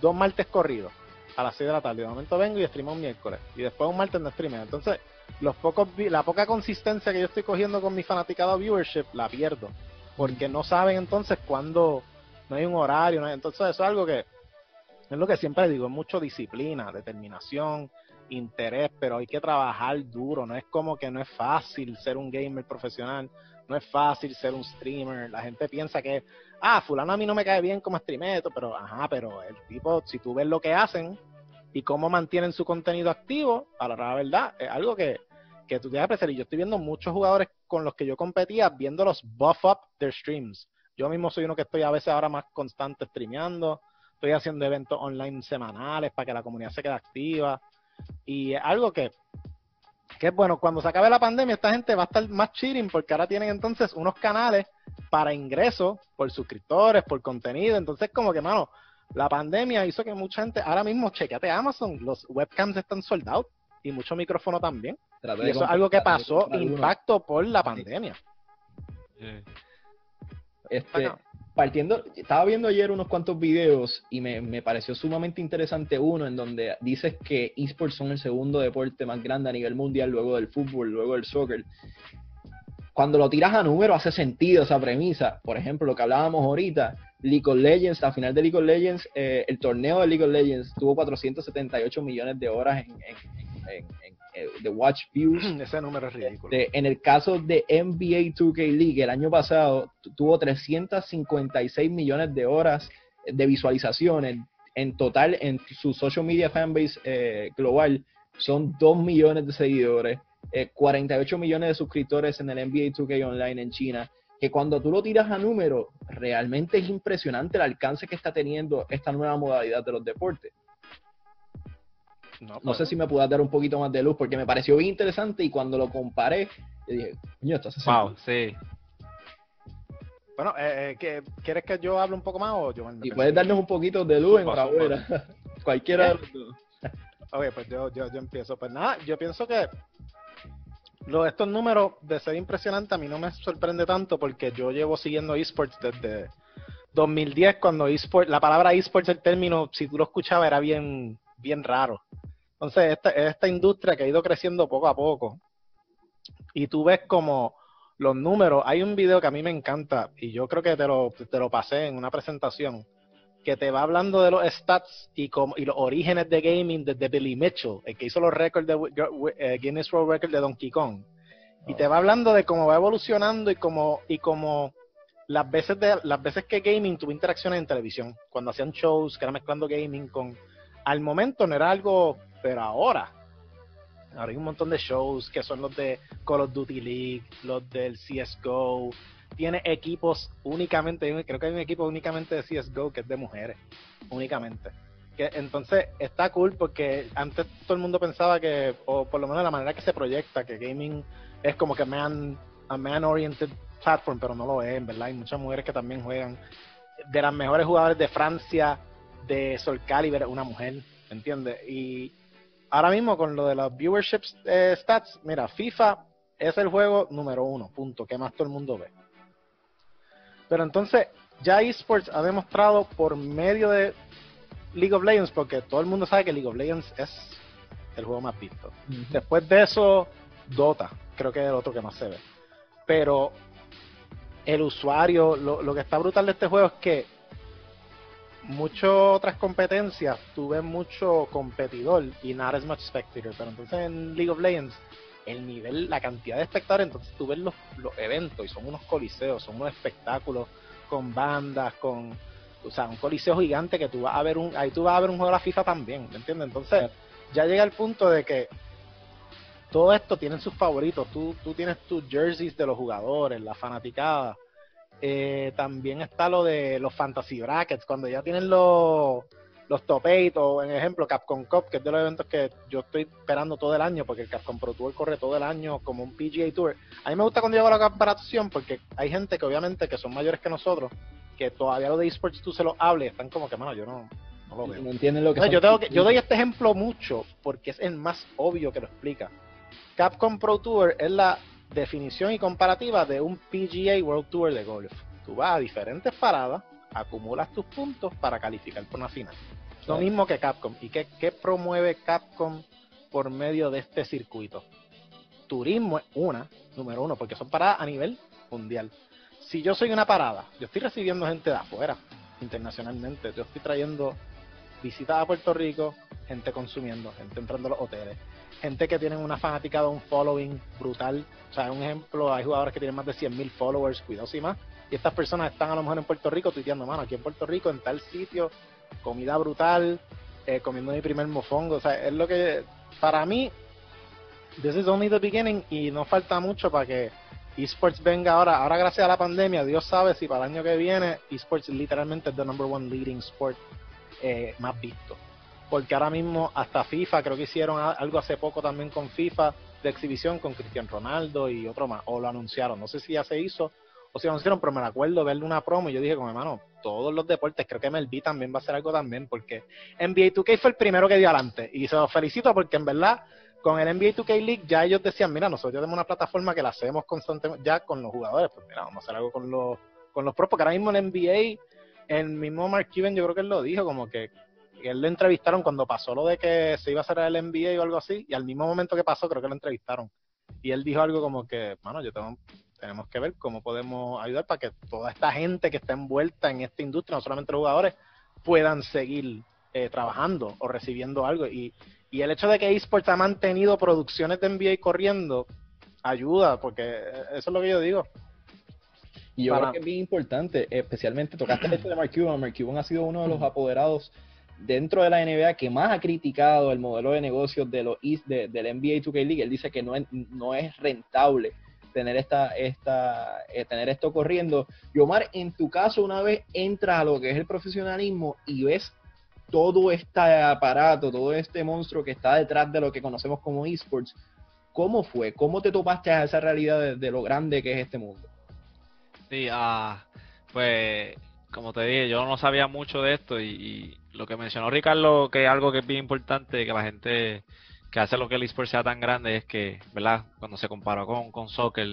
S2: dos martes corridos a las 6 de la tarde, de momento vengo y streameo un miércoles. Y después un martes no streameo, entonces los pocos la poca consistencia que yo estoy cogiendo con mi fanaticado viewership la pierdo, porque no saben entonces cuándo no hay un horario, no entonces eso es algo que es lo que siempre digo, es mucho disciplina, determinación, interés, pero hay que trabajar duro, no es como que no es fácil ser un gamer profesional, no es fácil ser un streamer, la gente piensa que, ah, fulano a mí no me cae bien como streamer, pero, ajá, pero el tipo, si tú ves lo que hacen y cómo mantienen su contenido activo, a la verdad, es algo que, que tú tienes que apreciar. Y yo estoy viendo muchos jugadores con los que yo competía, viéndolos buff up their streams. Yo mismo soy uno que estoy a veces ahora más constante streameando, estoy haciendo eventos online semanales para que la comunidad se quede activa. Y es algo que que bueno, cuando se acabe la pandemia, esta gente va a estar más cheating porque ahora tienen entonces unos canales para ingresos por suscriptores, por contenido. Entonces, como que, mano, la pandemia hizo que mucha gente, ahora mismo, chequeate Amazon, los webcams están soldados y mucho micrófono también. y eso es algo que pasó, impacto por la pandemia.
S1: Este, partiendo, estaba viendo ayer unos cuantos videos y me, pareció sumamente interesante uno en donde dices que esports son el segundo deporte más grande a nivel mundial luego del fútbol, luego del soccer. Cuando lo tiras a número hace sentido esa premisa. Por ejemplo, lo que hablábamos ahorita, League of Legends, la final de League of Legends, eh, el torneo de League of Legends tuvo 478 millones de horas en, de watch views.
S2: Ese número es ridículo.
S1: en el caso de NBA 2K League, el año pasado tuvo 356 millones de horas de visualizaciones. En total, en su social media fanbase eh, global, son 2 millones de seguidores, 48 millones de suscriptores en el NBA 2K Online en China que cuando tú lo tiras a número, realmente es impresionante el alcance que está teniendo esta nueva modalidad de los deportes. No, sé pues. si me puedas dar un poquito más de luz porque me pareció bien interesante y cuando lo comparé, dije, coño, esto
S3: se Wow, sí.
S2: Bueno, eh, eh ¿quieres que yo hable un poco más o yo?
S1: Y puedes darnos un poquito de luz, enhorabuena. Cualquiera de los dos.
S2: Ok, pues yo, yo, yo empiezo. Pues nada, yo pienso que lo, estos números de ser impresionante a mí no me sorprende tanto porque yo llevo siguiendo esports desde 2010 cuando esports, la palabra esports, el término, si tú lo escuchabas era bien, bien raro. Entonces, esta, esta industria que ha ido creciendo poco a poco. Y tú ves como los números, hay un video que a mí me encanta y yo creo que te lo, te lo pasé en una presentación que te va hablando de los stats y, como, y los orígenes de gaming desde Billy Mitchell, el que hizo los récords de eh, Guinness World Record de Donkey Kong. Y te va hablando de cómo va evolucionando y cómo, y cómo las veces de las veces que gaming tuvo interacciones en televisión, cuando hacían shows que era mezclando gaming con al momento no era algo, pero ahora ahora hay un montón de shows que son los de Call of Duty League, los del CS:GO, tiene equipos únicamente, creo que hay un equipo únicamente de CSGO que es de mujeres, únicamente. Que, entonces está cool porque antes todo el mundo pensaba que, o por lo menos la manera que se proyecta, que gaming es como que man, a man-oriented platform, pero no lo es, en verdad. Hay muchas mujeres que también juegan. De las mejores jugadores de Francia, de Soul Calibur, una mujer, ¿entiendes? Y ahora mismo con lo de los viewership eh, stats, mira, FIFA es el juego número uno, punto, que más todo el mundo ve. Pero entonces, ya esports ha demostrado por medio de League of Legends, porque todo el mundo sabe que League of Legends es el juego más visto. Después de eso, Dota, creo que es el otro que más se ve. Pero el usuario, lo, que está brutal de este juego es que muchas otras competencias, tú ves mucho competidor y not as much spectator. Pero entonces en League of Legends, el nivel, la cantidad de espectadores, entonces tú ves los, los eventos y son unos coliseos, son unos espectáculos con bandas, con, o sea, un coliseo gigante que tú vas a ver un, ahí tú vas a ver un juego de la FIFA también, ¿me entiendes? Entonces, ya llega el punto de que todo esto tienen sus favoritos, tú, tú tienes tus jerseys de los jugadores, la fanaticada, eh, también está lo de los fantasy brackets, cuando ya tienen los los top 8 o en ejemplo Capcom Cup, que es de los eventos que yo estoy esperando todo el año porque el Capcom Pro Tour corre todo el año como un PGA Tour. A mí me gusta cuando llego a la comparación porque hay gente que obviamente que son mayores que nosotros que todavía lo de esports tú se lo hables, están como que, mano, yo no, lo veo.
S1: No entienden lo que
S2: yo, tengo que, yo doy este ejemplo mucho porque es el más obvio que lo explica. Capcom Pro Tour es la definición y comparativa de un PGA World Tour de golf. Tú vas a diferentes paradas, acumulas tus puntos para calificar por una final. Lo mismo que Capcom. ¿Y qué, qué promueve Capcom por medio de este circuito? Turismo es una, número uno, porque son paradas a nivel mundial. Si yo soy una parada, yo estoy recibiendo gente de afuera, internacionalmente. Yo estoy trayendo visitas a Puerto Rico, gente consumiendo, gente entrando a los hoteles, gente que tienen una fanática de un following brutal. O sea, un ejemplo, hay jugadores que tienen más de 100.000 followers, cuidado si más. Y estas personas están a lo mejor en Puerto Rico tuiteando, mano, aquí en Puerto Rico, en tal sitio, comida brutal, eh, comiendo mi primer mofongo. O sea, es lo que, para mí, this is only the beginning y no falta mucho para que esports venga ahora. Ahora, gracias a la pandemia, Dios sabe si para el año que viene esports literalmente es the number one leading sport eh, más visto. Porque ahora mismo, hasta FIFA, creo que hicieron algo hace poco también con FIFA de exhibición con Cristian Ronaldo y otro más, o lo anunciaron. No sé si ya se hizo o si anunciaron, pero me acuerdo verle una promo y yo dije, como hermano, todos los deportes, creo que MLB también va a hacer algo también, porque NBA 2K fue el primero que dio adelante. Y se los felicito porque en verdad, con el NBA 2K League ya ellos decían, mira, nosotros tenemos una plataforma que la hacemos constantemente ya con los jugadores, pues mira, vamos a hacer algo con los, con los pros, porque ahora mismo en NBA, el mismo Mark Cuban yo creo que lo dijo, como que él lo entrevistaron cuando pasó lo de que se iba a hacer el NBA o algo así, y al mismo momento que pasó creo que lo entrevistaron. Y él dijo algo como que, bueno, yo tengo tenemos que ver cómo podemos ayudar para que toda esta gente que está envuelta en esta industria, no solamente los jugadores, puedan seguir eh, trabajando o recibiendo algo. Y, Y el hecho de que eSports ha mantenido producciones de NBA corriendo ayuda, porque eso es lo que yo digo.
S1: Y yo creo que es bien importante, especialmente tocaste el hecho de Mark Cuban. Mark Cuban ha sido uno de los apoderados dentro de la NBA que más ha criticado el modelo de negocios de los de, del NBA 2K League. Él dice que no es, no es rentable tener esta, esta, eh, tener esto corriendo. Y Omar, en tu caso, una vez entras a lo que es el profesionalismo y ves todo este aparato, todo este monstruo que está detrás de lo que conocemos como esports, ¿cómo fue? ¿Cómo te topaste a esa realidad de, lo grande que es este mundo?
S3: Sí, ah, pues como te dije, yo no sabía mucho de esto y, lo que mencionó Ricardo, que es algo que es bien importante, que la gente que hace lo que el esports sea tan grande es que, ¿verdad? Cuando se comparó con, con soccer,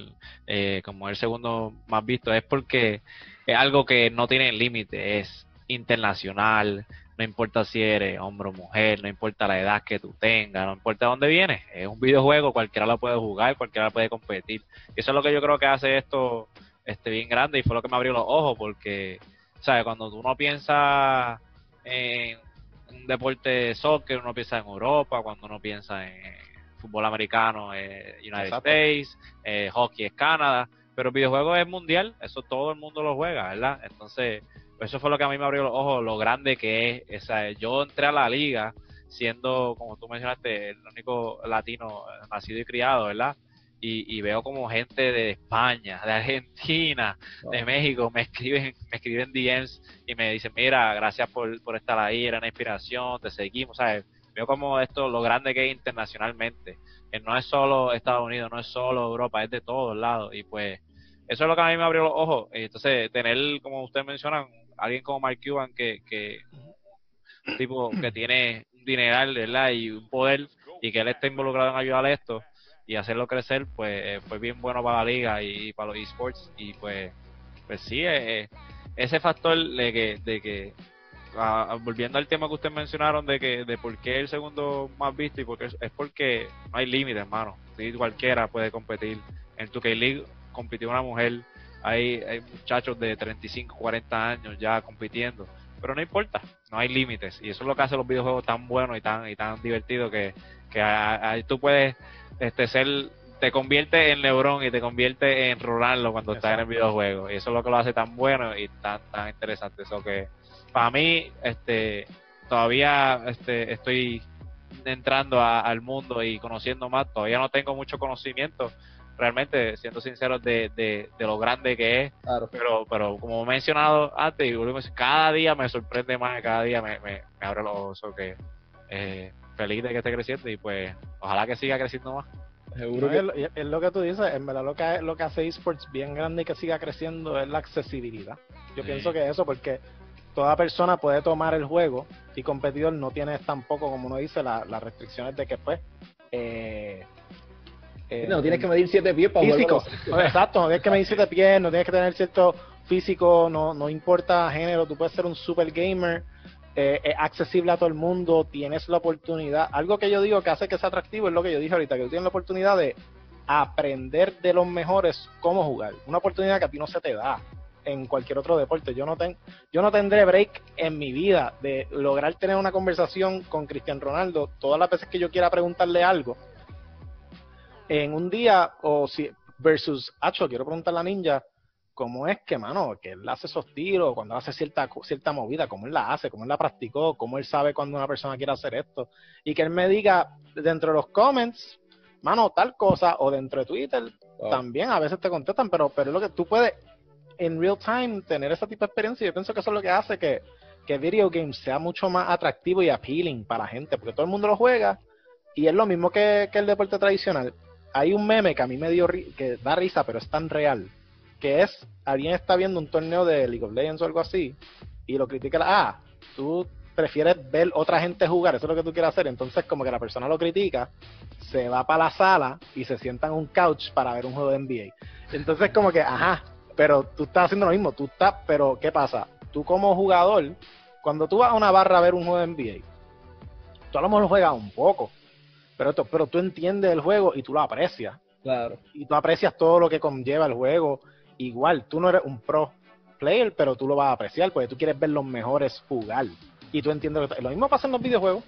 S3: eh, como el segundo más visto, es porque es algo que no tiene límite, es internacional, no importa si eres hombre o mujer, no importa la edad que tú tengas, no importa dónde vienes, es un videojuego, cualquiera lo puede jugar, cualquiera puede competir. Y eso es lo que yo creo que hace esto este bien grande y fue lo que me abrió los ojos porque, ¿sabes? Cuando tú no piensas en un deporte de soccer, uno piensa en Europa, cuando uno piensa en fútbol americano, eh, United States, eh, hockey es Canadá, pero el videojuego es mundial, eso todo el mundo lo juega, ¿verdad? Entonces, eso fue lo que a mí me abrió los ojos, lo grande que es. Esa, yo entré a la liga siendo, como tú mencionaste, el único latino nacido y criado, ¿verdad? Y, veo como gente de España, de Argentina, de México, me escriben, me escriben DMs y me dicen, mira, gracias por, por estar ahí, era una inspiración, te seguimos, ¿sabes? Veo como esto, lo grande que es internacionalmente, que no es solo Estados Unidos, no es solo Europa, es de todos lados, y pues eso es lo que a mí me abrió los ojos, entonces tener, como ustedes mencionan, alguien como Mark Cuban que, que tipo que tiene un dineral, ¿verdad? Y un poder y que él esté involucrado en ayudar a esto y hacerlo crecer, pues eh, fue bien bueno para la liga y, para los esports y pues pues sí, eh, eh, ese factor de que de que volviendo al tema que ustedes mencionaron de que de por qué el segundo más visto y porque es porque no hay límite, hermano. Sí, cualquiera puede competir. En tu League compitió una mujer hay, hay muchachos de 35, 40 años ya compitiendo, pero no importa, no hay límites y eso es lo que hace los videojuegos tan buenos y tan y tan divertidos que, que tú puedes este ser te convierte en LeBron y te convierte en Ronaldo cuando estás en el videojuego y eso es lo que lo hace tan bueno y tan tan interesante eso que para mí este todavía este estoy entrando al mundo y conociendo más todavía no tengo mucho conocimiento realmente, siendo sinceros, de, de, lo grande que es. Pero, pero como he mencionado antes, cada día me sorprende más, cada día me, me, abre los ojos. que eh, feliz de que esté creciendo y pues ojalá que siga creciendo más.
S2: Seguro que... es, lo que tú dices, en verdad lo que, lo que hace esports bien grande y que siga creciendo es la accesibilidad. Yo pienso que eso, porque toda persona puede tomar el juego y competidor no tiene tampoco, como uno dice, las restricciones de que pues eh,
S1: eh, no, tienes que medir siete pies para
S2: físico. Exacto, no tienes que medir siete pies, no tienes que tener cierto físico, no, no importa género, tú puedes ser un super gamer, eh, es accesible a todo el mundo, tienes la oportunidad. Algo que yo digo que hace que sea atractivo es lo que yo dije ahorita, que tú tienes la oportunidad de aprender de los mejores cómo jugar. Una oportunidad que a ti no se te da en cualquier otro deporte. Yo no, ten, yo no tendré break en mi vida de lograr tener una conversación con Cristian Ronaldo todas las veces que yo quiera preguntarle algo en un día o si versus Hacho, quiero preguntarle a Ninja cómo es que, mano, que él hace esos tiros, cuando hace cierta, cierta movida, cómo él la hace, cómo él la practicó, cómo él sabe cuando una persona quiere hacer esto. Y que él me diga dentro de los comments, mano, tal cosa, o dentro de Twitter, también a veces te contestan, pero, pero es lo que tú puedes en real time tener ese tipo de experiencia. Y yo pienso que eso es lo que hace que, que video games sea mucho más atractivo y appealing para la gente, porque todo el mundo lo juega y es lo mismo que, que el deporte tradicional hay un meme que a mí me dio que da risa, pero es tan real, que es alguien está viendo un torneo de League of Legends o algo así y lo critica, ah, tú prefieres ver otra gente jugar, eso es lo que tú quieres hacer, entonces como que la persona lo critica, se va para la sala y se sienta en un couch para ver un juego de NBA. Entonces como que, ajá, pero tú estás haciendo lo mismo, tú estás, pero ¿qué pasa? Tú como jugador, cuando tú vas a una barra a ver un juego de NBA, tú a lo mejor juegas un poco, pero, pero tú entiendes el juego y tú lo aprecias.
S1: Claro.
S2: Y tú aprecias todo lo que conlleva el juego. Igual, tú no eres un pro player, pero tú lo vas a apreciar porque tú quieres ver los mejores jugar. Y tú entiendes lo, lo mismo pasa en los videojuegos.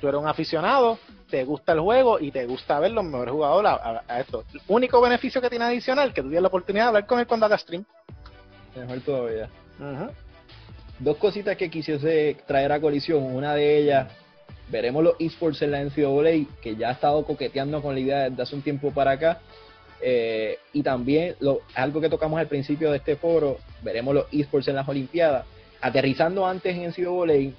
S2: tú eres un aficionado, te gusta el juego y te gusta ver los mejores jugadores a, esto. El único beneficio que tiene adicional que tú tienes la oportunidad de hablar con él cuando haga stream.
S1: Mejor todavía. Dos cositas que quisiese traer a colisión. Una de ellas, veremos los esports en la NCAA, que ya ha estado coqueteando con la idea desde hace un tiempo para acá. Eh, y también lo, algo que tocamos al principio de este foro, veremos los esports en las Olimpiadas. Aterrizando antes en NCAA,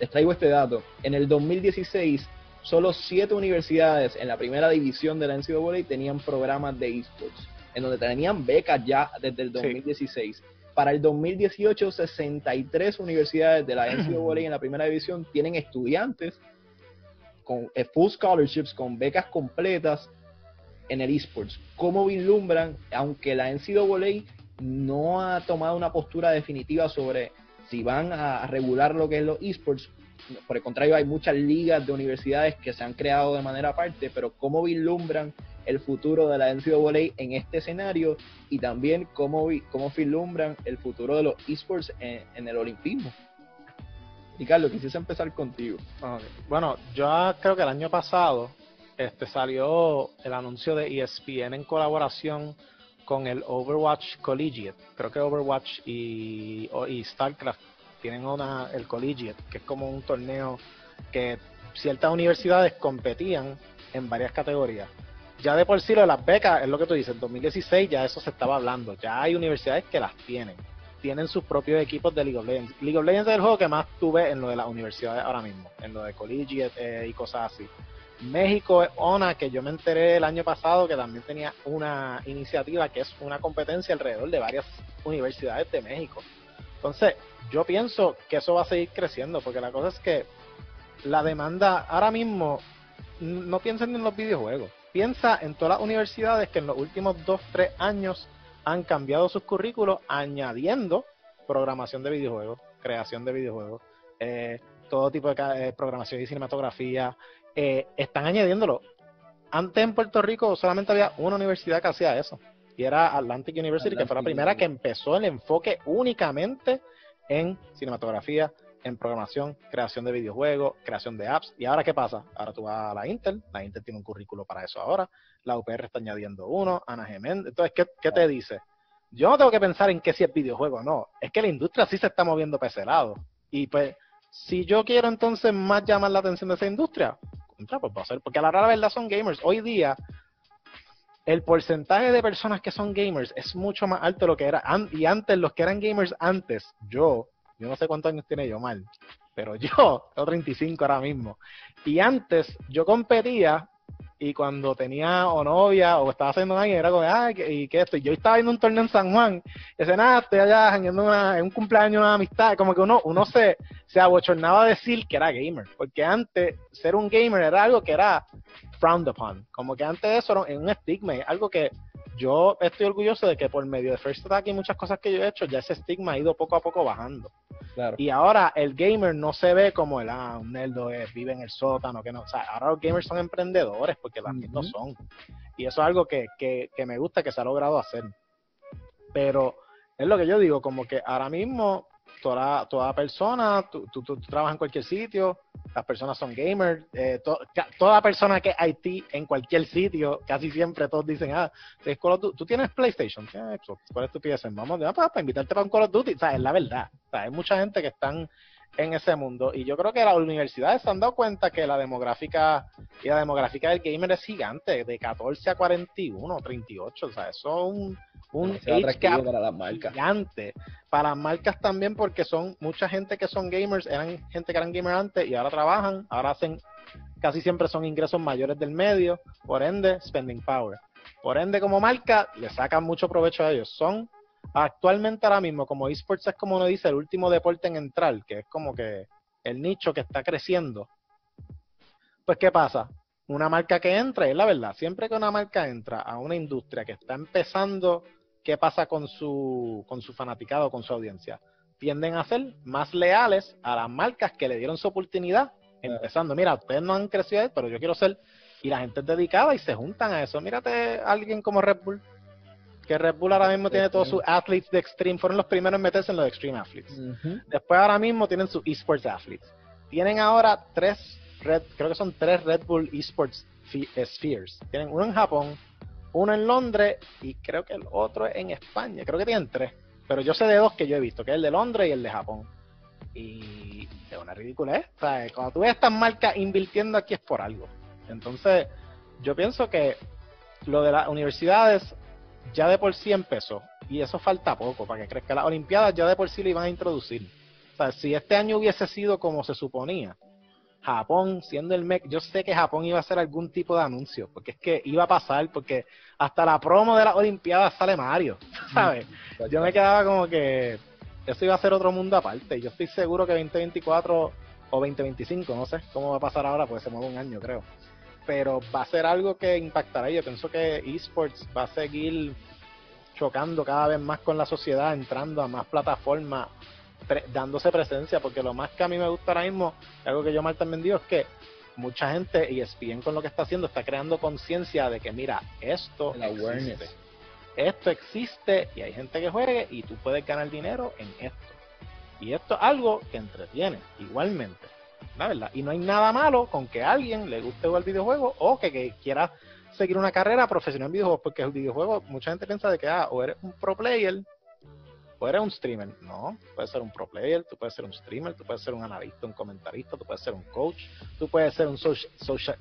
S1: les traigo este dato. En el 2016, solo siete universidades en la primera división de la NCAA tenían programas de esports, en donde tenían becas ya desde el 2016. Para el 2018, 63 universidades de la NCAA en la primera división tienen estudiantes con eh, full scholarships, con becas completas en el esports. ¿Cómo vislumbran, aunque la NCAA no ha tomado una postura definitiva sobre si van a regular lo que es los esports, por el contrario, hay muchas ligas de universidades que se han creado de manera aparte, pero cómo vislumbran el futuro de la NCAA en este escenario y también cómo, cómo vislumbran el futuro de los esports en, el olimpismo. Y Carlos, quisiese empezar contigo.
S2: Bueno, yo creo que el año pasado este salió el anuncio de ESPN en colaboración con el Overwatch Collegiate. Creo que Overwatch y, StarCraft tienen una, el Collegiate, que es como un torneo que ciertas universidades competían en varias categorías. Ya de por sí lo de las becas, es lo que tú dices, en 2016 ya eso se estaba hablando, ya hay universidades que las tienen, tienen sus propios equipos de League of Legends. League of Legends es el juego que más tuve en lo de las universidades ahora mismo, en lo de Collegiate eh, y cosas así. México es ONA, que yo me enteré el año pasado que también tenía una iniciativa que es una competencia alrededor de varias universidades de México. Entonces, yo pienso que eso va a seguir creciendo, porque la cosa es que la demanda ahora mismo, no piensen en los videojuegos, piensa en todas las universidades que en los últimos dos, tres años han cambiado sus currículos añadiendo programación de videojuegos, creación de videojuegos, eh, todo tipo de eh, programación y cinematografía, eh, están añadiéndolo. Antes en Puerto Rico solamente había una universidad que hacía eso, y era Atlantic University, que fue la primera que empezó el enfoque únicamente en cinematografía, en programación, creación de videojuegos, creación de apps. ¿Y ahora qué pasa? Ahora tú vas a la Intel, la Intel tiene un currículo para eso ahora, la UPR está añadiendo uno, Ana Gemen. Entonces, ¿qué, te dice? Yo no tengo que pensar en qué si es videojuego o no, es que la industria sí se está moviendo para ese lado. Y pues, si yo quiero entonces más llamar la atención de esa industria, contra, pues va a ser, porque a la rara verdad son gamers. Hoy día, el porcentaje de personas que son gamers es mucho más alto de lo que era. y antes, los que eran gamers antes, yo, yo no sé cuántos años tiene yo mal, pero yo tengo 35 ahora mismo. Y antes yo competía y cuando tenía o novia o estaba haciendo alguien era como, ah, ¿y qué esto? Y yo estaba viendo un torneo en San Juan y decía, allá en un cumpleaños, una amistad. Como que uno, uno se, se abochornaba a decir que era gamer, porque antes ser un gamer era algo que era frowned upon. Como que antes eso era un estigma, algo que yo estoy orgulloso de que por medio de First Attack y muchas cosas que yo he hecho, ya ese estigma ha ido poco a poco bajando. Y ahora el gamer no se ve como el, ah, un nerdo vive en el sótano, que no. O sea, ahora los gamers son emprendedores porque también lo son. Y eso es algo que, que, que me gusta que se ha logrado hacer. Pero es lo que yo digo, como que ahora mismo toda, toda persona, tú, tú, trabajas en cualquier sitio, las personas son gamers, eh, toda persona que es IT en cualquier sitio, casi siempre todos dicen, ah, tú, tienes PlayStation, ¿tienes ¿Cuál es? Vamos, a para, para invitarte para un Call of Duty, o sea, es la verdad. O hay mucha gente que están en ese mundo. Y yo creo que las universidades se han dado cuenta que la demográfica y la demográfica del gamer es gigante, de 14 a 41, 38. O sea, eso es un, un
S1: para las marcas.
S2: gigante. Para las marcas también, porque son mucha gente que son gamers, eran gente que eran gamers antes y ahora trabajan, ahora hacen, casi siempre son ingresos mayores del medio, por ende, spending power. Por ende, como marca, le sacan mucho provecho a ellos. Son actualmente ahora mismo, como esports es como uno dice, el último deporte en entrar, que es como que el nicho que está creciendo. Pues, ¿qué pasa? Una marca que entra, es la verdad, siempre que una marca entra a una industria que está empezando, ¿qué pasa con su, con su fanaticado, con su audiencia? Tienden a ser más leales a las marcas que le dieron su oportunidad, empezando, mira, ustedes no han crecido, pero yo quiero ser, y la gente es dedicada y se juntan a eso. Mírate a alguien como Red Bull, que Red Bull ahora mismo tiene todos sus athletes de Extreme, fueron los primeros en meterse en los Extreme Athletes. Después ahora mismo tienen sus esports athletes. Tienen ahora tres Red, creo que son tres Red Bull Esports Spheres. Tienen uno en Japón, uno en Londres y creo que el otro es en España. Creo que tienen tres. Pero yo sé de dos que yo he visto, que es el de Londres y el de Japón. Y es una ridiculez. ¿sabes? Cuando tú ves estas marcas invirtiendo aquí es por algo. Entonces, yo pienso que lo de las universidades ya de por sí empezó. Y eso falta poco para que crezca. Las Olimpiadas ya de por sí lo iban a introducir. O sea, si este año hubiese sido como se suponía, Japón, siendo el MEC, yo sé que Japón iba a hacer algún tipo de anuncio, porque es que iba a pasar, porque hasta la promo de las Olimpiadas sale Mario, ¿sabes? Yo me quedaba como que eso iba a ser otro mundo aparte. Yo estoy seguro que 2024 o 2025, no sé cómo va a pasar ahora, porque se mueve un año, creo. Pero va a ser algo que impactará. Yo pienso que esports va a seguir chocando cada vez más con la sociedad, entrando a más plataformas, dándose presencia, porque lo más que a mí me gusta ahora mismo, algo que yo mal también digo, es que mucha gente, y bien con lo que está haciendo, está creando conciencia de que, mira, esto existe. Esto existe y hay gente que juegue y tú puedes ganar dinero en esto. Y esto es algo que entretiene, igualmente. La verdad. Y no hay nada malo con que a alguien le guste jugar videojuegos o que, que quiera seguir una carrera profesional en videojuegos, porque el videojuego, mucha gente piensa de que, ah, o eres un pro player o eres un streamer. No, puedes ser un pro player, tú puedes ser un streamer, tú puedes ser un analista, un comentarista, tú puedes ser un coach, tú puedes ser un social...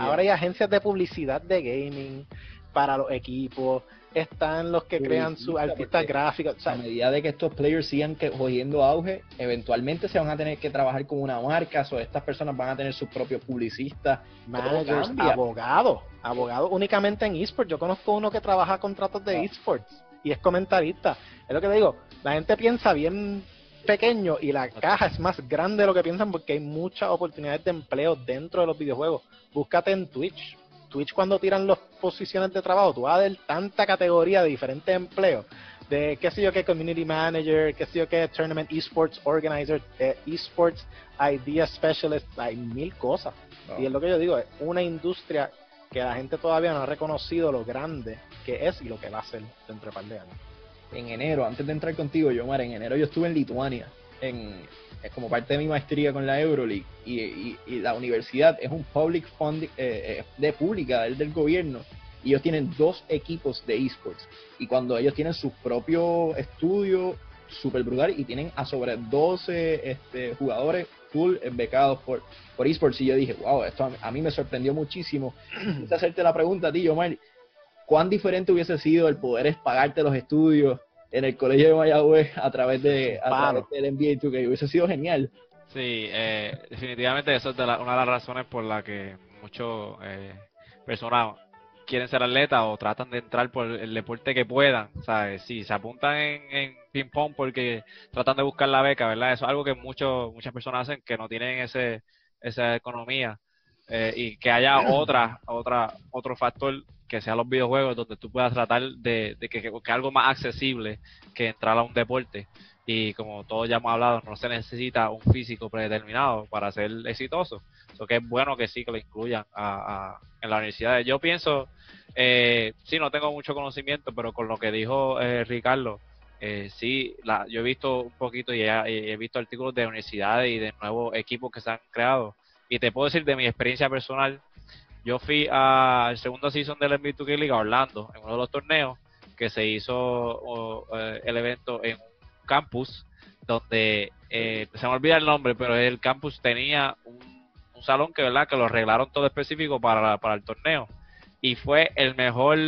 S2: Ahora hay agencias de publicidad de gaming para los equipos, están los que crean sus artistas gráficos.
S1: a medida de que estos players sigan cogiendo auge, eventualmente se van a tener que trabajar con una marca, o estas personas van a tener sus propios publicistas,
S2: managers, abogados, abogados únicamente en esports. Yo conozco uno que trabaja contratos de esports y es comentarista. Es lo que te digo, la gente piensa bien pequeño y la caja es más grande de lo que piensan porque hay muchas oportunidades de empleo dentro de los videojuegos. Búscate en Twitch. Twitch cuando tiran las posiciones de trabajo, tú vas a ver tanta categoría de diferentes empleos, de qué sé yo qué community manager, qué sé yo qué tournament esports organizer, eh, esports idea specialist, hay mil cosas. Y es lo que yo digo, es una industria que la gente todavía no ha reconocido lo grande que es y lo que va a ser dentro de un par de años.
S1: En enero, antes de entrar contigo, Yomar, en enero yo estuve en Lituania, en, como parte de mi maestría con la Euroleague, y, la universidad es un public fund eh, eh, de pública, es del gobierno, y ellos tienen dos equipos de esports, y cuando ellos tienen su propio estudio super brutal y tienen a sobre 12 este, jugadores full becados por, por esports y yo dije, wow, esto a, mí me sorprendió muchísimo. Quise hacerte la pregunta a ti, ¿cuán diferente hubiese sido el poder pagarte los estudios en el colegio de Mayagüez a través de a del NBA 2 que hubiese sido genial?
S3: Sí, eh, definitivamente eso es una de las razones por la que muchos eh, personas quieren ser atletas o tratan de entrar por el deporte que puedan, ¿sabes? Si se apuntan en, en ping pong porque tratan de buscar la beca, ¿verdad? Eso es algo que muchos muchas personas hacen que no tienen ese esa economía eh, y que haya otra otra otro factor que sea los videojuegos donde tú puedas tratar de, que, que, algo más accesible que entrar a un deporte. Y como todos ya hemos hablado no se necesita un físico predeterminado para ser exitoso. Eso que es bueno que sí que lo incluyan a, en la universidad. Yo pienso eh, sí no tengo mucho conocimiento pero con lo que dijo eh, Ricardo eh, sí, la, yo he visto un poquito y he, visto artículos de universidades y de nuevos equipos que se han creado. Y te puedo decir de mi experiencia personal, yo fui al segundo season del NBA 2K League a Orlando, en uno de los torneos, que se hizo eh, el evento en un campus, donde, eh, se me olvida el nombre, pero el campus tenía un, salón que, ¿verdad? que lo arreglaron todo específico para, para el torneo. Y fue el mejor,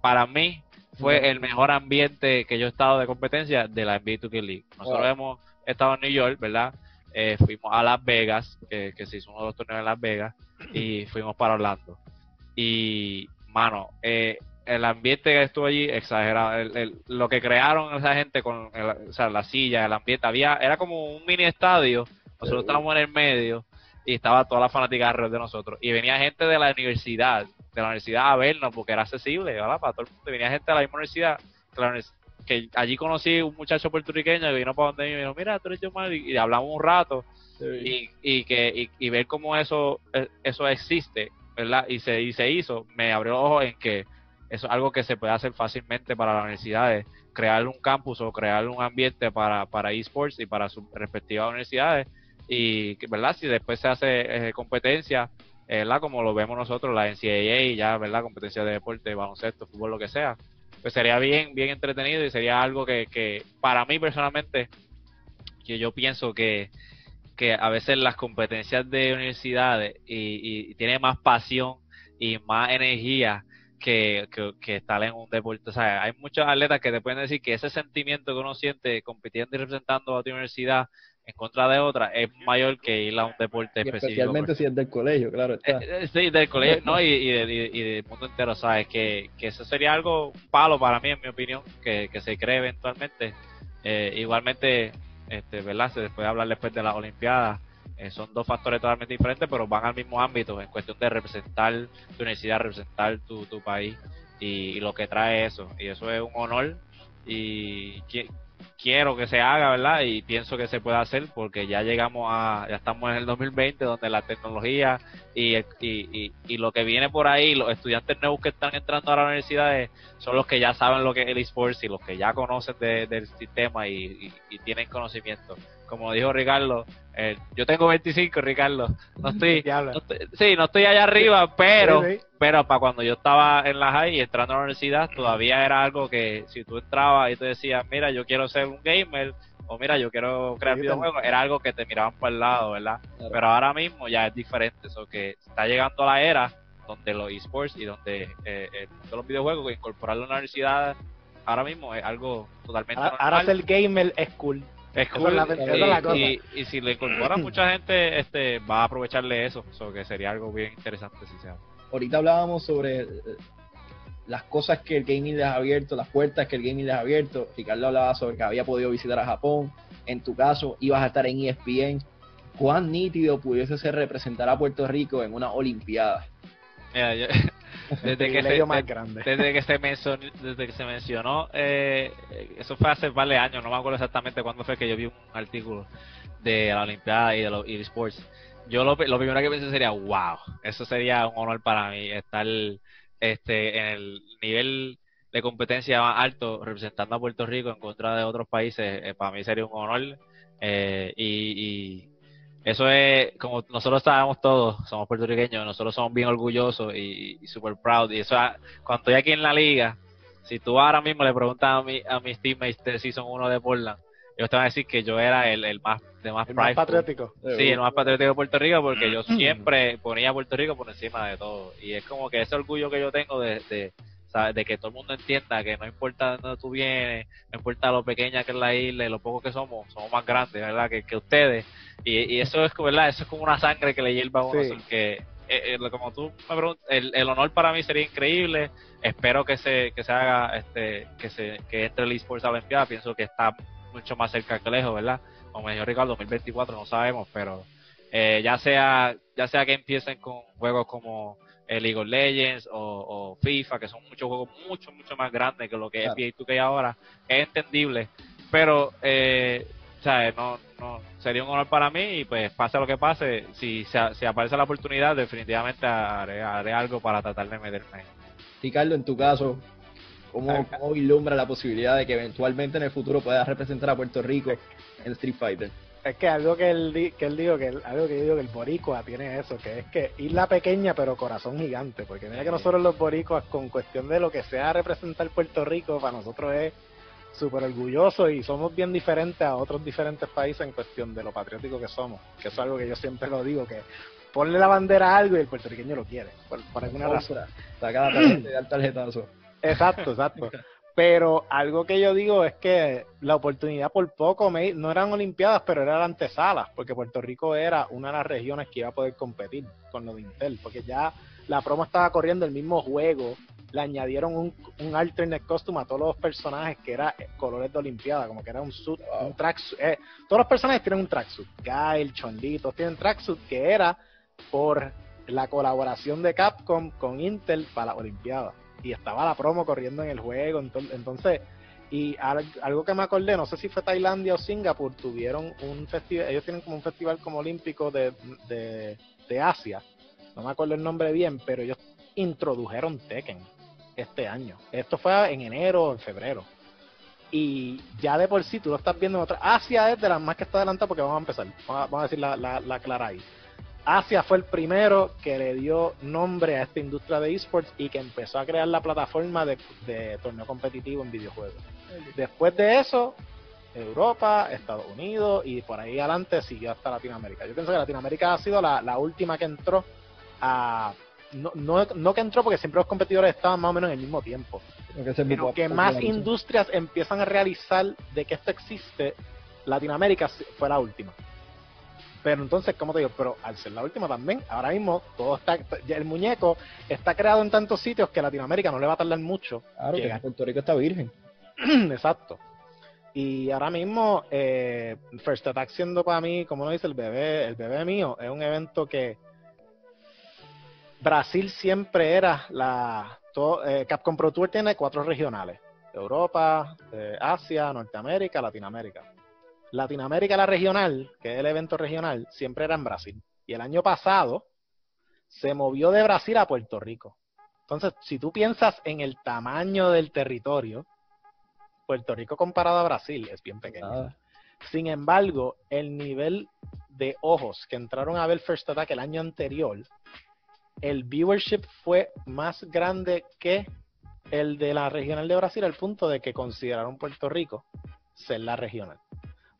S3: para mí, fue el mejor ambiente que yo he estado de competencia de la NBA 2K League. Nosotros hemos estado en New York, ¿verdad? Eh, fuimos a Las Vegas, que se hizo uno de los torneos en Las Vegas, y fuimos para Orlando. Y, mano, eh, el ambiente que estuvo allí, exagerado. lo que crearon esa gente con o sea, la silla, el ambiente, había era como un mini estadio. Nosotros estábamos en el medio y estaba toda la fanática alrededor de nosotros. Y venía gente de la universidad, de la universidad a vernos porque era accesible, ¿verdad? Para todo el mundo. Venía gente de la misma universidad, que allí conocí un muchacho puertorriqueño que vino para donde mí y me dijo, mira, tú eres yo y, hablamos un rato y, y, que y, ver cómo eso e, eso existe, ¿verdad? Y se, y se hizo, me abrió los ojos en que eso es algo que se puede hacer fácilmente para las universidades, crear un campus o crear un ambiente para, para esports y para sus respectivas universidades y, ¿verdad? Si después se hace eh, competencia, ¿verdad? Como lo vemos nosotros, la NCAA, ya, ¿verdad? Competencia de deporte, baloncesto, fútbol, lo que sea, pues sería bien, bien entretenido y sería algo que, que para mí personalmente, que yo pienso que, que a veces las competencias de universidades y, tiene más pasión y más energía que, que, estar en un deporte. O sea, hay muchos atletas que te pueden decir que ese sentimiento que uno siente compitiendo y representando a tu universidad en contra de otra es mayor que ir a un deporte específico.
S1: Especialmente si es del colegio, claro. Está.
S3: Eh, eh, sí, del colegio, ¿no? Y, y, del mundo entero, ¿sabes? Que, que eso sería algo palo para mí, en mi opinión, que, que se cree eventualmente. Eh, igualmente, este, ¿verdad? Se después de hablar después de las Olimpiadas. son dos factores totalmente diferentes, pero van al mismo ámbito en cuestión de representar tu universidad, representar tu, tu país y, lo que trae eso. Y eso es un honor y quiero que se haga, ¿verdad? Y pienso que se puede hacer porque ya llegamos a, ya estamos en el 2020 donde la tecnología y, y, y, lo que viene por ahí, los estudiantes nuevos que están entrando a la universidad son los que ya saben lo que es el esports y los que ya conocen del sistema y, tienen conocimiento. Como dijo Ricardo, eh, yo tengo 25, Ricardo. No estoy, sí, no estoy allá arriba, pero, pero para cuando yo estaba en la high y entrando a la universidad, todavía era algo que si tú entrabas y te decías, mira, yo quiero ser un gamer, o mira, yo quiero crear videojuegos, era algo que te miraban por el lado, ¿verdad? Pero ahora mismo ya es diferente, eso que está llegando la era donde los esports y donde eh, eh los videojuegos, incorporarlo en la universidad ahora mismo es algo totalmente
S2: ahora, normal. Ahora ser gamer es cool.
S3: Es cool. y, si le incorpora mucha gente, este va a aprovecharle eso, que sería algo bien interesante si se
S1: Ahorita hablábamos sobre eh, las cosas que el gaming les ha abierto, las puertas que el gaming les ha abierto. Ricardo hablaba sobre que había podido visitar a Japón. En tu caso, ibas a estar en ESPN. ¿Cuán nítido pudiese ser representar a Puerto Rico en una Olimpiada?
S3: desde, que se, más desde que se mencionó, desde que se mencionó eh, eso fue hace varios años, no me acuerdo exactamente cuándo fue que yo vi un artículo de la Olimpiada y de los esports. Yo lo, lo primero que pensé sería, wow, eso sería un honor para mí, estar este, en el nivel de competencia más alto representando a Puerto Rico en contra de otros países, eh, para mí sería un honor. Eh, y, eso es, como nosotros sabemos todos, somos puertorriqueños, nosotros somos bien orgullosos y, super proud. Y eso, cuando estoy aquí en la liga, si tú ahora mismo le preguntas a, mi, a mis teammates de Season 1 de Portland, ellos te van a decir que yo era el, el más de más,
S2: patriótico.
S3: Sí, el más patriótico de Puerto Rico porque yo siempre ponía a Puerto Rico por encima de todo. Y es como que ese orgullo que yo tengo de, de, de que todo el mundo entienda que no importa de dónde tú vienes, no importa lo pequeña que es la isla y lo poco que somos, somos más grandes, ¿verdad? Que, que ustedes. Y, y eso es, ¿verdad? Eso es como una sangre que le hierva a uno. Que, eh, eh, como tú me preguntas, el, el, honor para mí sería increíble. Espero que se, que se haga, este, que se, que entre el eSports a la Olimpiada. Pienso que está mucho más cerca que lejos, ¿verdad? Como me dijo Ricardo, 2024 no sabemos, pero eh, ya sea ya sea que empiecen con juegos como League of Legends o, FIFA, que son muchos juegos mucho, mucho más grandes que lo que es NBA 2K ahora, es entendible, pero eh, No, no, sería un honor para mí y pues pase lo que pase, si, si aparece la oportunidad, definitivamente haré, haré algo para tratar de meterme.
S1: Ricardo, en tu caso, ¿Cómo, ¿Cómo, ilumbra la posibilidad de que eventualmente en el futuro puedas representar a Puerto Rico en Street Fighter?
S2: Es que algo que él, que él dijo, que algo que yo digo que el boricua tiene eso, que es que isla pequeña pero corazón gigante, porque mira que nosotros los boricuas con cuestión de lo que sea representar Puerto Rico, para nosotros es súper orgulloso y somos bien diferentes a otros diferentes países en cuestión de lo patriótico que somos, que es algo que yo siempre lo digo, que ponle la bandera a algo y el puertorriqueño lo quiere, por, alguna razón.
S1: Saca la tarjeta y da el tarjetazo.
S2: Exacto, exacto. Pero algo que yo digo es que la oportunidad por poco no eran Olimpiadas, pero eran antesalas, porque Puerto Rico era una de las regiones que iba a poder competir con lo de Intel, porque ya la promo estaba corriendo el mismo juego, le añadieron un, un alternate costume a todos los personajes que era colores de Olimpiada, como que era un suit, un tracksuit. Eh, todos los personajes tienen un tracksuit, Gail, Chondito, todos tienen tracksuit que era por la colaboración de Capcom con Intel para la Olimpiada y estaba la promo corriendo en el juego. Entonces, y algo que me acordé, no sé si fue Tailandia o Singapur, tuvieron un festival, ellos tienen como un festival como olímpico de, de, Asia, no me acuerdo el nombre bien, pero ellos introdujeron Tekken este año. Esto fue en enero o en febrero. Y ya de por sí tú lo estás viendo en otra. Asia es de las más que está adelantada porque vamos a empezar. Vamos a, decir la, la, clara ahí. Asia fue el primero que le dio nombre a esta industria de esports y que empezó a crear la plataforma de, de torneo competitivo en videojuegos. Después de eso, Europa, Estados Unidos y por ahí adelante siguió hasta Latinoamérica. Yo pienso que Latinoamérica ha sido la, la última que entró a... No, no, no, que entró porque siempre los competidores estaban más o menos en el mismo tiempo. Pero que más industrias empiezan a realizar de que esto existe, Latinoamérica fue la última. Pero entonces, como te digo, pero al ser la última también, ahora mismo todo está, el muñeco está creado en tantos sitios que Latinoamérica no le va a tardar mucho.
S1: Claro, que Puerto Rico está virgen.
S2: Exacto. Y ahora mismo, eh, First Attack siendo para mí, como lo dice el bebé, el bebé mío, es un evento que Brasil siempre era la... Eh, Capcom Pro Tour tiene cuatro regionales. Europa, eh, Asia, Norteamérica, Latinoamérica. Latinoamérica, la regional, que es el evento regional, siempre era en Brasil. Y el año pasado se movió de Brasil a Puerto Rico. Entonces, si tú piensas en el tamaño del territorio, Puerto Rico comparado a Brasil es bien pequeño. Ah. Sin embargo, el nivel de ojos que entraron a ver First Attack el año anterior, el viewership fue más grande que el de la regional de Brasil al punto de que consideraron Puerto Rico ser la regional.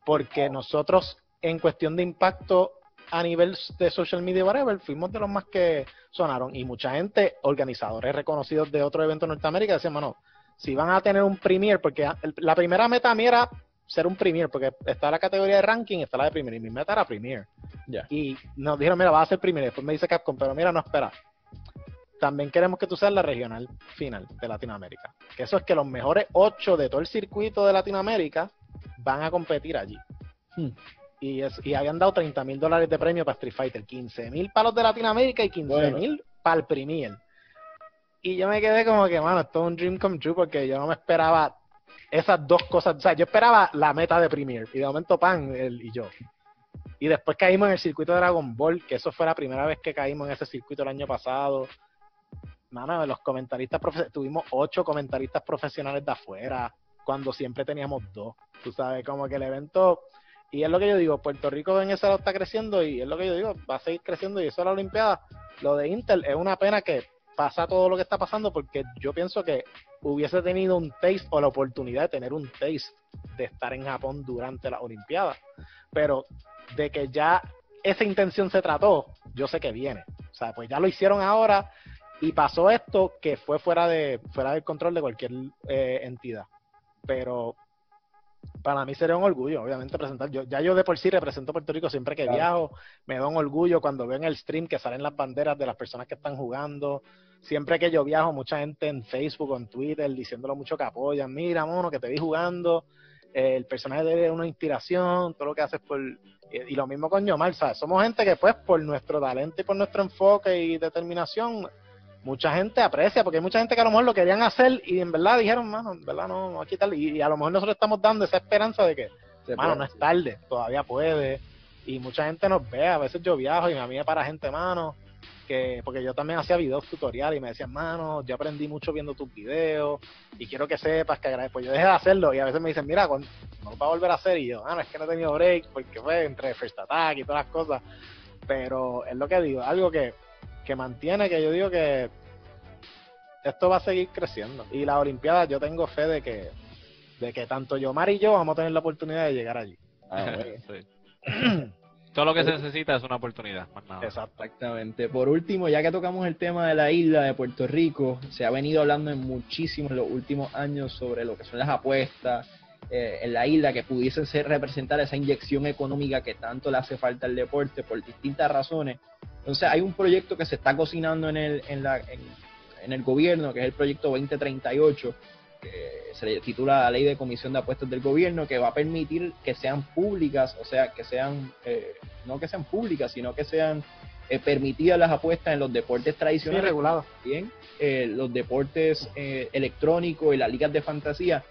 S2: Porque nosotros, en cuestión de impacto a nivel de social media, whatever, fuimos de los más que sonaron. Y mucha gente, organizadores reconocidos de otro evento en Norteamérica, decían, bueno, si van a tener un premier, porque la primera meta mía era ser un premier, porque está la categoría de ranking, está la de premier, y mi meta era premier. Y nos dijeron, mira, va a ser premier, después me dice Capcom, pero mira, no espera. También queremos que tú seas la regional final de Latinoamérica. Que eso es que los mejores ocho de todo el circuito de Latinoamérica van a competir allí. Hmm. Y, y habían dado 30 mil dólares de premio para Street Fighter, 15 mil para los de Latinoamérica y 15 mil para el Premier. Y yo me quedé como que, mano, esto es un dream come true porque yo no me esperaba esas dos cosas. O sea, yo esperaba la meta de Premier y de momento Pan él y yo. Y después caímos en el circuito de Dragon Ball, que eso fue la primera vez que caímos en ese circuito el año pasado. Mano, los comentaristas, tuvimos ocho comentaristas profesionales de afuera, cuando siempre teníamos dos. Tú sabes, como que el evento, y es lo que yo digo, Puerto Rico en ese lado está creciendo y es lo que yo digo, va a seguir creciendo y eso es la Olimpiada. Lo de Intel es una pena que pasa todo lo que está pasando porque yo pienso que hubiese tenido un taste o la oportunidad de tener un taste de estar en Japón durante la Olimpiada. Pero de que ya esa intención se trató, yo sé que viene. O sea, pues ya lo hicieron ahora y pasó esto que fue fuera de fuera del control de cualquier eh, entidad. Pero para mí sería un orgullo, obviamente, presentar. Yo, ya yo de por sí represento Puerto Rico siempre que viajo. Me da un orgullo cuando veo en el stream que salen las banderas de las personas que están jugando. Siempre que yo viajo, mucha gente en Facebook o en Twitter diciéndolo mucho que apoyan. Mira, mono, que te vi jugando. el personaje debe una inspiración, todo lo que haces por. Y, lo mismo con Yomar, ¿sabes? Somos gente que, pues, por nuestro talento y por nuestro enfoque y determinación, mucha gente aprecia, porque hay mucha gente que a lo mejor lo querían hacer y en verdad dijeron, mano, en verdad no, aquí tal, y, a lo mejor nosotros estamos dando esa esperanza de que, mano, no es tarde, todavía puede, y mucha gente nos ve, a veces yo viajo y a mí me para gente, mano, que, porque yo también hacía videos tutoriales y me decían, mano, yo aprendí mucho viendo tus videos y quiero que sepas que agradezco. Pues yo dejé de hacerlo y a veces me dicen, mira, no lo va a volver a hacer y yo, ah, no, es que no he tenido break porque fue entre First Attack y todas las cosas. Pero es lo que digo, algo que que mantiene que yo digo que esto va a seguir creciendo. Y la Olimpiada yo tengo fe de que, de que tanto Yomar y yo vamos a tener la oportunidad de llegar allí. Ah,
S3: Todo lo que se necesita es una oportunidad,
S1: Exactamente. Por último, ya que tocamos el tema de la isla de Puerto Rico, se ha venido hablando en muchísimos los últimos años sobre lo que son las apuestas eh, en la isla que pudiesen ser representar esa inyección económica que tanto le hace falta al deporte por distintas razones. Entonces hay un proyecto que se está cocinando en el, en, la, en, el gobierno, que es el proyecto 2038, que se le titula la Ley de Comisión de Apuestas del Gobierno, que va a permitir que sean públicas, o sea, que sean, eh, no que sean públicas, sino que sean eh, permitidas las apuestas en los deportes tradicionales.
S2: regulados.
S1: Bien, eh, los deportes electrónicos y las ligas de fantasía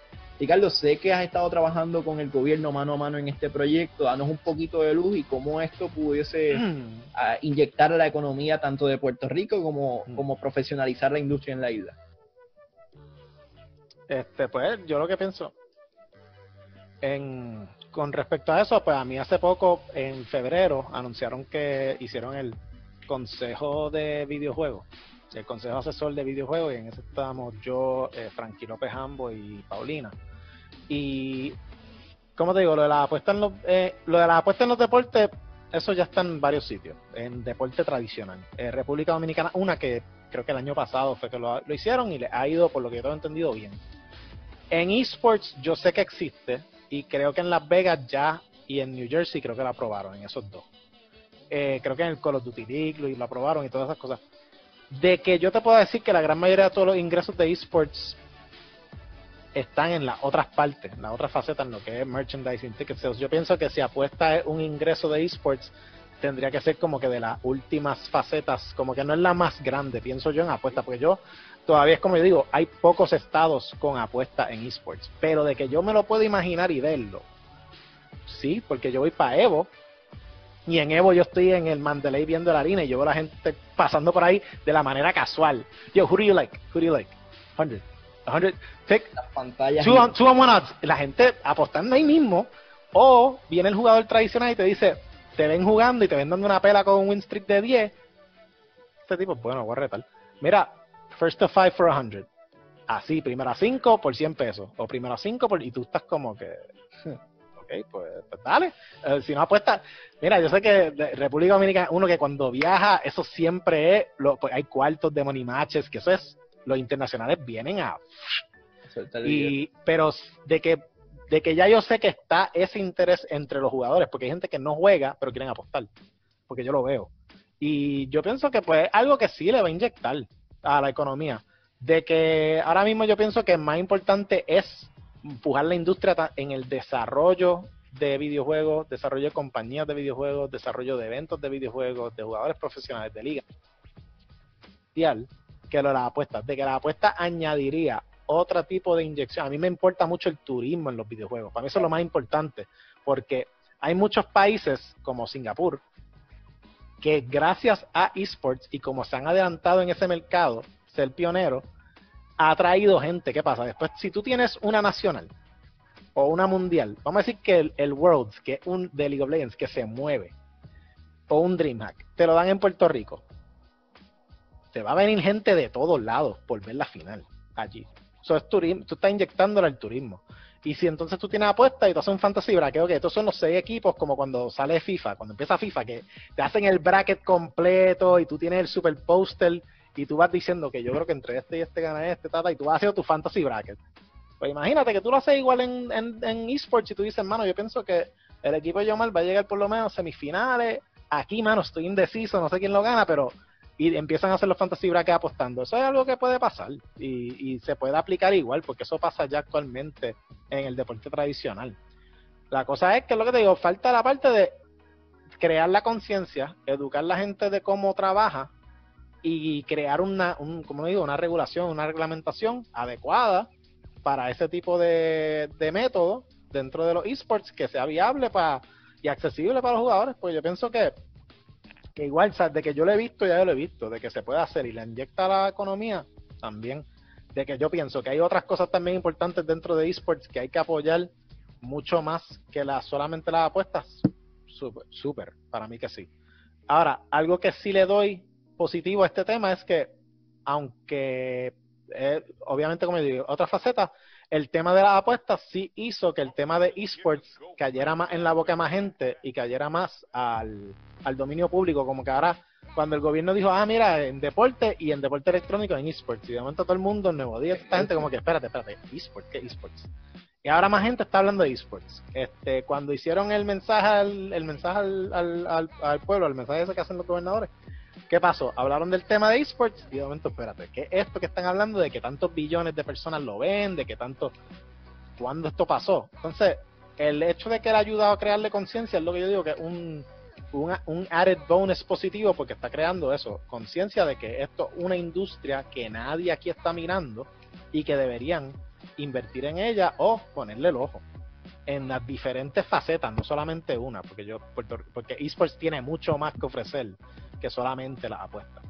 S1: Ricardo, sé que has estado trabajando con el gobierno mano a mano en este proyecto. Danos un poquito de luz y cómo esto pudiese mm. inyectar a la economía tanto de Puerto Rico como, mm. como profesionalizar la industria en la isla.
S2: Este, pues yo lo que pienso, en, con respecto a eso, pues a mí hace poco, en febrero, anunciaron que hicieron el Consejo de Videojuegos, el Consejo Asesor de Videojuegos, y en ese estábamos yo, eh, Frankie López Ambo y Paulina. Y, como te digo, lo de la apuesta en los, eh, lo de la apuesta en los deportes, eso ya está en varios sitios, en deporte tradicional. Eh, República Dominicana, una que creo que el año pasado fue que lo, lo hicieron y le ha ido, por lo que yo tengo entendido, bien. En esports yo sé que existe, y creo que en Las Vegas ya y en New Jersey creo que la aprobaron en esos dos. Eh, creo que en el Call of Duty League lo aprobaron y todas esas cosas. De que yo te puedo decir que la gran mayoría de todos los ingresos de esports están en las otras partes, en las otras facetas, en lo que es merchandising, ticket sales. Yo pienso que si apuesta es un ingreso de esports, tendría que ser como que de las últimas facetas, como que no es la más grande, pienso yo en apuesta, porque yo todavía es como yo digo, hay pocos estados con apuesta en esports, pero de que yo me lo puedo imaginar y verlo, sí, porque yo voy para Evo y en Evo yo estoy en el Mandalay viendo la harina y yo veo a la gente pasando por ahí de la manera casual. Yo, who do you like? Who do you like? 100. 100. Take
S1: Las pantallas.
S2: two two. La gente apostando ahí mismo. O viene el jugador tradicional y te dice, te ven jugando y te ven dando una pela con un win streak de 10. Este tipo, bueno, voy a retar. Mira, first to five for 100. Así, primera 5 por 100 pesos. O primera 5 por... Y tú estás como que... Ok, pues, pues dale. Eh, si no apuestas... Mira, yo sé que de República Dominicana, uno que cuando viaja, eso siempre es... Lo, pues hay cuartos de money matches, que eso es... Los internacionales vienen a... Y, pero de que de que ya yo sé que está ese interés entre los jugadores, porque hay gente que no juega, pero quieren apostar, porque yo lo veo. Y yo pienso que pues algo que sí le va a inyectar a la economía, de que ahora mismo yo pienso que más importante es empujar la industria en el desarrollo de videojuegos, desarrollo de compañías de videojuegos, desarrollo de eventos de videojuegos, de jugadores profesionales de liga, que lo de las apuestas, de que la apuesta añadiría otro tipo de inyección. A mí me importa mucho el turismo en los videojuegos. Para mí eso es lo más importante, porque hay muchos países como Singapur que gracias a esports y como se han adelantado en ese mercado, ser pionero, ha traído gente. ¿Qué pasa? Después, si tú tienes una nacional o una mundial, vamos a decir que el, el Worlds, que es un de League of Legends, que se mueve, o un DreamHack, te lo dan en Puerto Rico. Te va a venir gente de todos lados por ver la final allí. Eso es turismo, tú estás inyectándole al turismo. Y si entonces tú tienes apuestas y tú haces un fantasy bracket, ok, estos son los seis equipos como cuando sale FIFA, cuando empieza FIFA, que te hacen el bracket completo y tú tienes el super poster y tú vas diciendo que yo creo que entre este y este gana este, tata, y tú vas haciendo tu fantasy bracket. Pues imagínate que tú lo haces igual en, en, en esports y tú dices, mano, yo pienso que el equipo de Yomar va a llegar por lo menos a semifinales. Aquí, mano, estoy indeciso, no sé quién lo gana, pero y empiezan a hacer los fantasy brackets apostando. Eso es algo que puede pasar y, y se puede aplicar igual, porque eso pasa ya actualmente en el deporte tradicional. La cosa es que lo que te digo, falta la parte de crear la conciencia, educar a la gente de cómo trabaja y crear una, un, como digo, una regulación, una reglamentación adecuada para ese tipo de, de método dentro de los esports que sea viable para y accesible para los jugadores, pues yo pienso que que igual, o sea, de que yo lo he visto, ya yo lo he visto, de que se puede hacer y le inyecta a la economía, también. De que yo pienso que hay otras cosas también importantes dentro de esports que hay que apoyar mucho más que la, solamente las apuestas. Súper, súper, para mí que sí. Ahora, algo que sí le doy positivo a este tema es que, aunque eh, obviamente, como digo, otra faceta, el tema de las apuestas sí hizo que el tema de esports cayera más en la boca de más gente y cayera más al, al dominio público, como que ahora cuando el gobierno dijo, ah, mira, en deporte y en deporte electrónico en esports, y de momento todo el mundo, en Nuevo Día, esta gente como que, espérate, espérate, esports, ¿qué esports? Y ahora más gente está hablando de esports. Este, cuando hicieron el mensaje al, el mensaje al, al, al, al pueblo, el mensaje ese que hacen los gobernadores, ¿qué pasó? Hablaron del tema de esports y de momento, espérate, ¿qué es esto que están hablando de que tantos billones de personas lo ven, de que tanto, ¿cuándo esto pasó? Entonces, el hecho de que él ha ayudado a crearle conciencia es lo que yo digo que es un, un, un added bonus positivo porque está creando eso, conciencia de que esto es una industria que nadie aquí está mirando y que deberían invertir en ella o ponerle el ojo en las diferentes facetas, no solamente una, porque yo porque esports tiene mucho más que ofrecer que solamente las apuestas.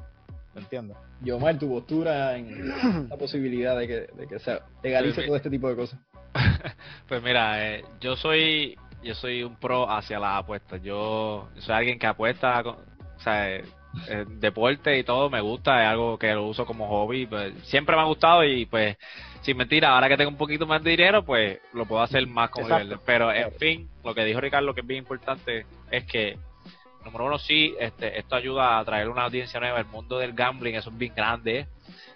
S2: ¿Me entiendes?
S1: Yomar, tu postura en la posibilidad de que, de que se legalice
S3: Sí,
S1: todo este tipo de cosas.
S3: pues mira, eh, yo soy yo soy un pro hacia las apuestas. Yo soy alguien que apuesta, o sea, eh, deporte y todo me gusta, es algo que lo uso como hobby. Pues, siempre me ha gustado y pues, sin mentira, ahora que tengo un poquito más de dinero, pues lo puedo hacer más como Pero en fin, lo que dijo Ricardo que es bien importante es que número uno sí, este, esto ayuda a traer una audiencia nueva. El mundo del gambling es un bien grande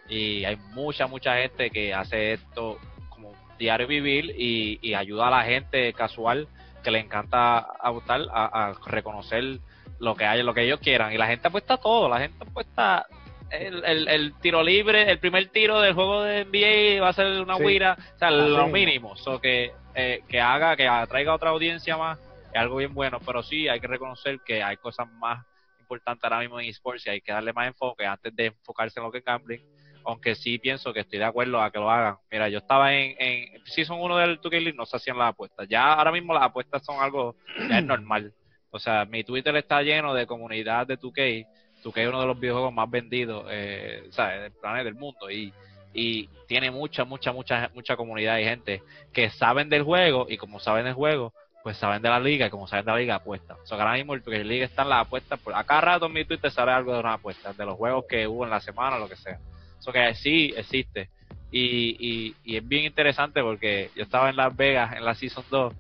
S3: y hay mucha, mucha gente que hace esto como diario vivir y, y ayuda a la gente casual que le encanta apostar a, a reconocer lo que hay, lo que ellos quieran. Y la gente apuesta todo, la gente apuesta el, el, tiro libre, el primer tiro del juego de NBA va a ser una huira, o sea, lo mínimo. So que, eh, que haga, que atraiga otra audiencia más, es algo bien bueno, pero sí hay que reconocer que hay cosas más importantes ahora mismo en esports y hay que darle más enfoque antes de enfocarse en lo que es gambling. Aunque sí pienso que estoy de acuerdo a que lo hagan. Mira, yo estaba en, en son uno del 2K League, no se hacían las apuestas. Ya ahora mismo las apuestas son algo, normal. O sea, mi Twitter está lleno de comunidad de 2K. 2K es uno de los videojuegos más vendidos, eh, sea, del planeta, del mundo. Y, y tiene mucha, mucha, mucha, mucha comunidad y gente que saben del juego y como saben del juego, pues saben de la liga y como saben de la liga apuestan. O sea, ahora mismo el 2K League están las apuestas. Por, a cada rato en mi Twitter sale algo de una apuesta, de los juegos que hubo en la semana o lo que sea. Eso que sí existe. Y, y, y es bien interesante porque yo estaba en Las Vegas en la Season 2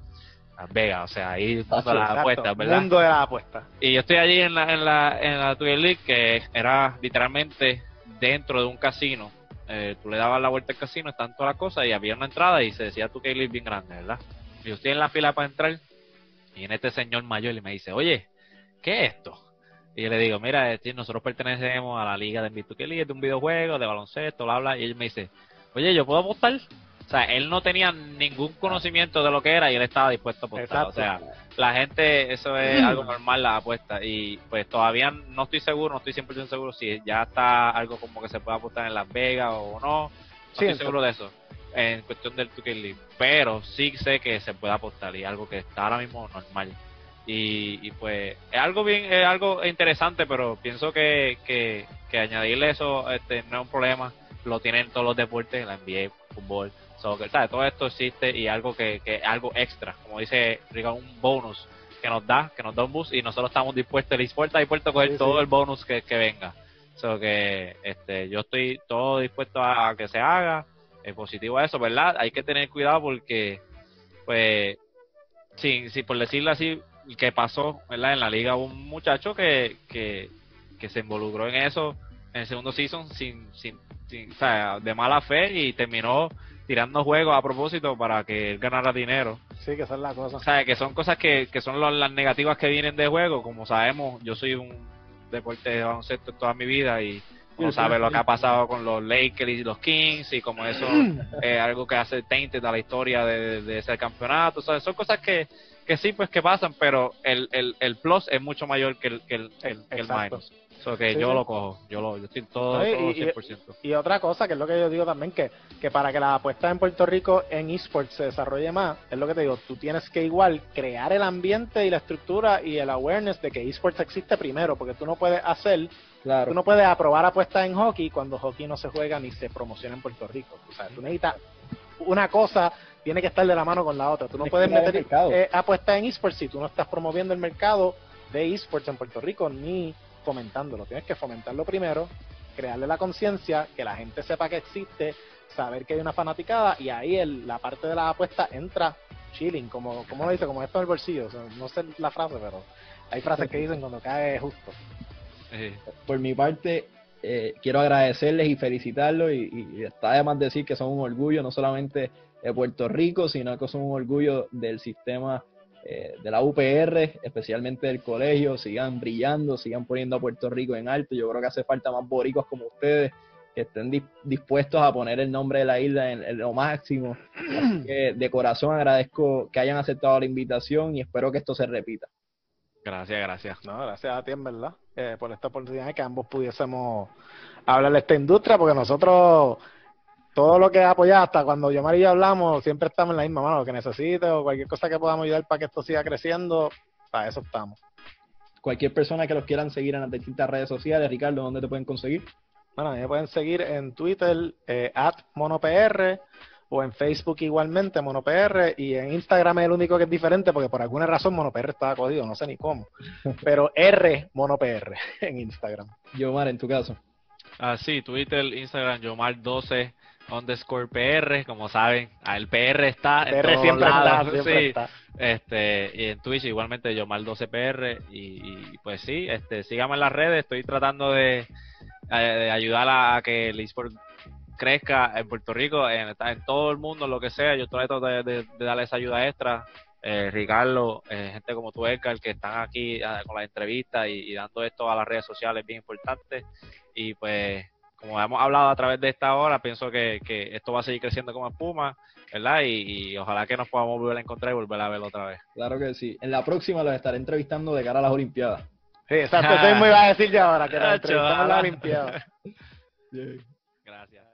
S3: las Vegas, o sea, ahí mundo de las apuestas, ¿verdad?
S2: Mundo de las apuestas.
S3: Y yo estoy allí en la, en la, en la League, que era literalmente dentro de un casino. Eh, tú le dabas la vuelta al casino, están todas las cosas, y había una entrada y se decía tu League bien grande, ¿verdad? Yo estoy en la fila para entrar, y en este señor mayor y me dice, oye, ¿qué es esto? Y yo le digo, mira, nosotros pertenecemos a la liga de NBA League, de un videojuego, de baloncesto, bla, bla, y él me dice, oye, ¿yo puedo apostar? O sea, él no tenía ningún conocimiento de lo que era y él estaba dispuesto a apostar. O sea, la gente, eso es algo normal, la apuesta. Y pues todavía no estoy seguro, no estoy 100% seguro si ya está algo como que se puede apostar en Las Vegas o no. No estoy seguro de eso, en cuestión del 2 League. Pero sí sé que se puede apostar y algo que está ahora mismo normal. Y, pues es algo bien, es algo interesante, pero pienso que, que, que añadirle eso este, no es un problema. Lo tienen todos los deportes, la NBA, fútbol todo esto existe y algo que, que algo extra, como dice Riga, un bonus que nos da, que nos da un boost y nosotros estamos dispuestos, el dispuesto dispuesto a coger todo el bonus que, venga. So que este, yo estoy todo dispuesto a, que se haga, es positivo a eso, ¿verdad? Hay que tener cuidado porque, pues, sí, sí, por decirlo así, que pasó, ¿verdad? En la liga un muchacho que, que, que se involucró en eso en el segundo season sin, sin, sin o sea, de mala fe y terminó tirando juegos a propósito para que él ganara dinero.
S2: Sí, que son las cosas.
S3: O sea, que son cosas que, que son las negativas que vienen de juego. Como sabemos, yo soy un deporte de baloncesto toda mi vida y uno sabe lo que ha pasado con los Lakers y los Kings y como eso es algo que hace tainted a la historia de, ese campeonato. O sea, son cosas que, que sí, pues que pasan, pero el, el, el plus es mucho mayor que el, que el, el, el minus que yo lo cojo, yo lo yo estoy todo, y, 100%.
S2: Y, otra cosa, que es lo que yo digo también, que, que para que la apuesta en Puerto Rico en esports se desarrolle más, es lo que te digo, tú tienes que igual crear el ambiente y la estructura y el awareness de que esports existe primero, porque tú no puedes hacer, claro. tú no puedes aprobar apuestas en hockey cuando hockey no se juega ni se promociona en Puerto Rico. O sea, tú necesitas una cosa tiene que estar de la mano con la otra. Tú no puedes meter eh, apuestas en esports si tú no estás promoviendo el mercado de esports en Puerto Rico ni fomentándolo. Tienes que fomentarlo primero, crearle la conciencia, que la gente sepa que existe, saber que hay una fanaticada y ahí el, la parte de la apuesta entra chilling, como, como lo dice, como esto en el bolsillo. no sé la frase, pero hay frases que dicen cuando cae justo.
S1: Por mi parte, eh, quiero agradecerles y felicitarlos y, y, está además decir que son un orgullo no solamente de Puerto Rico, sino que son un orgullo del sistema eh, de la UPR, especialmente del colegio, sigan brillando, sigan poniendo a Puerto Rico en alto. Yo creo que hace falta más boricos como ustedes que estén dispuestos a poner el nombre de la isla en, lo máximo. de corazón agradezco que hayan aceptado la invitación y espero que esto se repita.
S3: Gracias, gracias.
S2: No, gracias a ti, en verdad, eh, por esta oportunidad que ambos pudiésemos hablar de esta industria, porque nosotros todo lo que apoyado, hasta cuando yo y hablamos, siempre estamos en la misma mano, lo que necesite o cualquier cosa que podamos ayudar para que esto siga creciendo, para eso estamos.
S1: Cualquier persona que los quieran seguir en las distintas redes sociales, Ricardo, ¿dónde te pueden conseguir?
S2: Bueno, me pueden seguir en Twitter, eh, at monopr, o en Facebook igualmente, MonoPR, y en Instagram es el único que es diferente porque por alguna razón MonoPR estaba codido, no sé ni cómo. Pero R MonoPR en Instagram.
S1: Yomar, en tu caso.
S3: Ah, sí, Twitter, Instagram, Yomar12 underscore PR, como saben, ah, el PR está en
S2: PR
S3: todos
S2: siempre
S3: lados,
S2: está, siempre
S3: sí.
S2: está.
S3: Este, y en Twitch igualmente Yomar12PR y, y, pues sí, este, síganme en las redes, estoy tratando de, eh, de ayudar a que el eSport crezca en Puerto Rico, en, en todo el mundo, lo que sea, yo trato de, de, de darle esa ayuda extra. Eh, Ricardo, eh, gente como tú, Edgar, que están aquí ah, con las entrevistas y, y dando esto a las redes sociales, bien importante. Y pues, como hemos hablado a través de esta hora, pienso que, que esto va a seguir creciendo como espuma, ¿verdad? Y, y ojalá que nos podamos volver a encontrar y volver a verlo otra vez.
S1: Claro que sí. En la próxima los estaré entrevistando de cara a las Olimpiadas.
S2: Sí, exacto, eso mismo iba a decir ya ahora, que nos entrevistamos en la
S3: ojalá.
S2: Olimpiada.
S3: Gracias.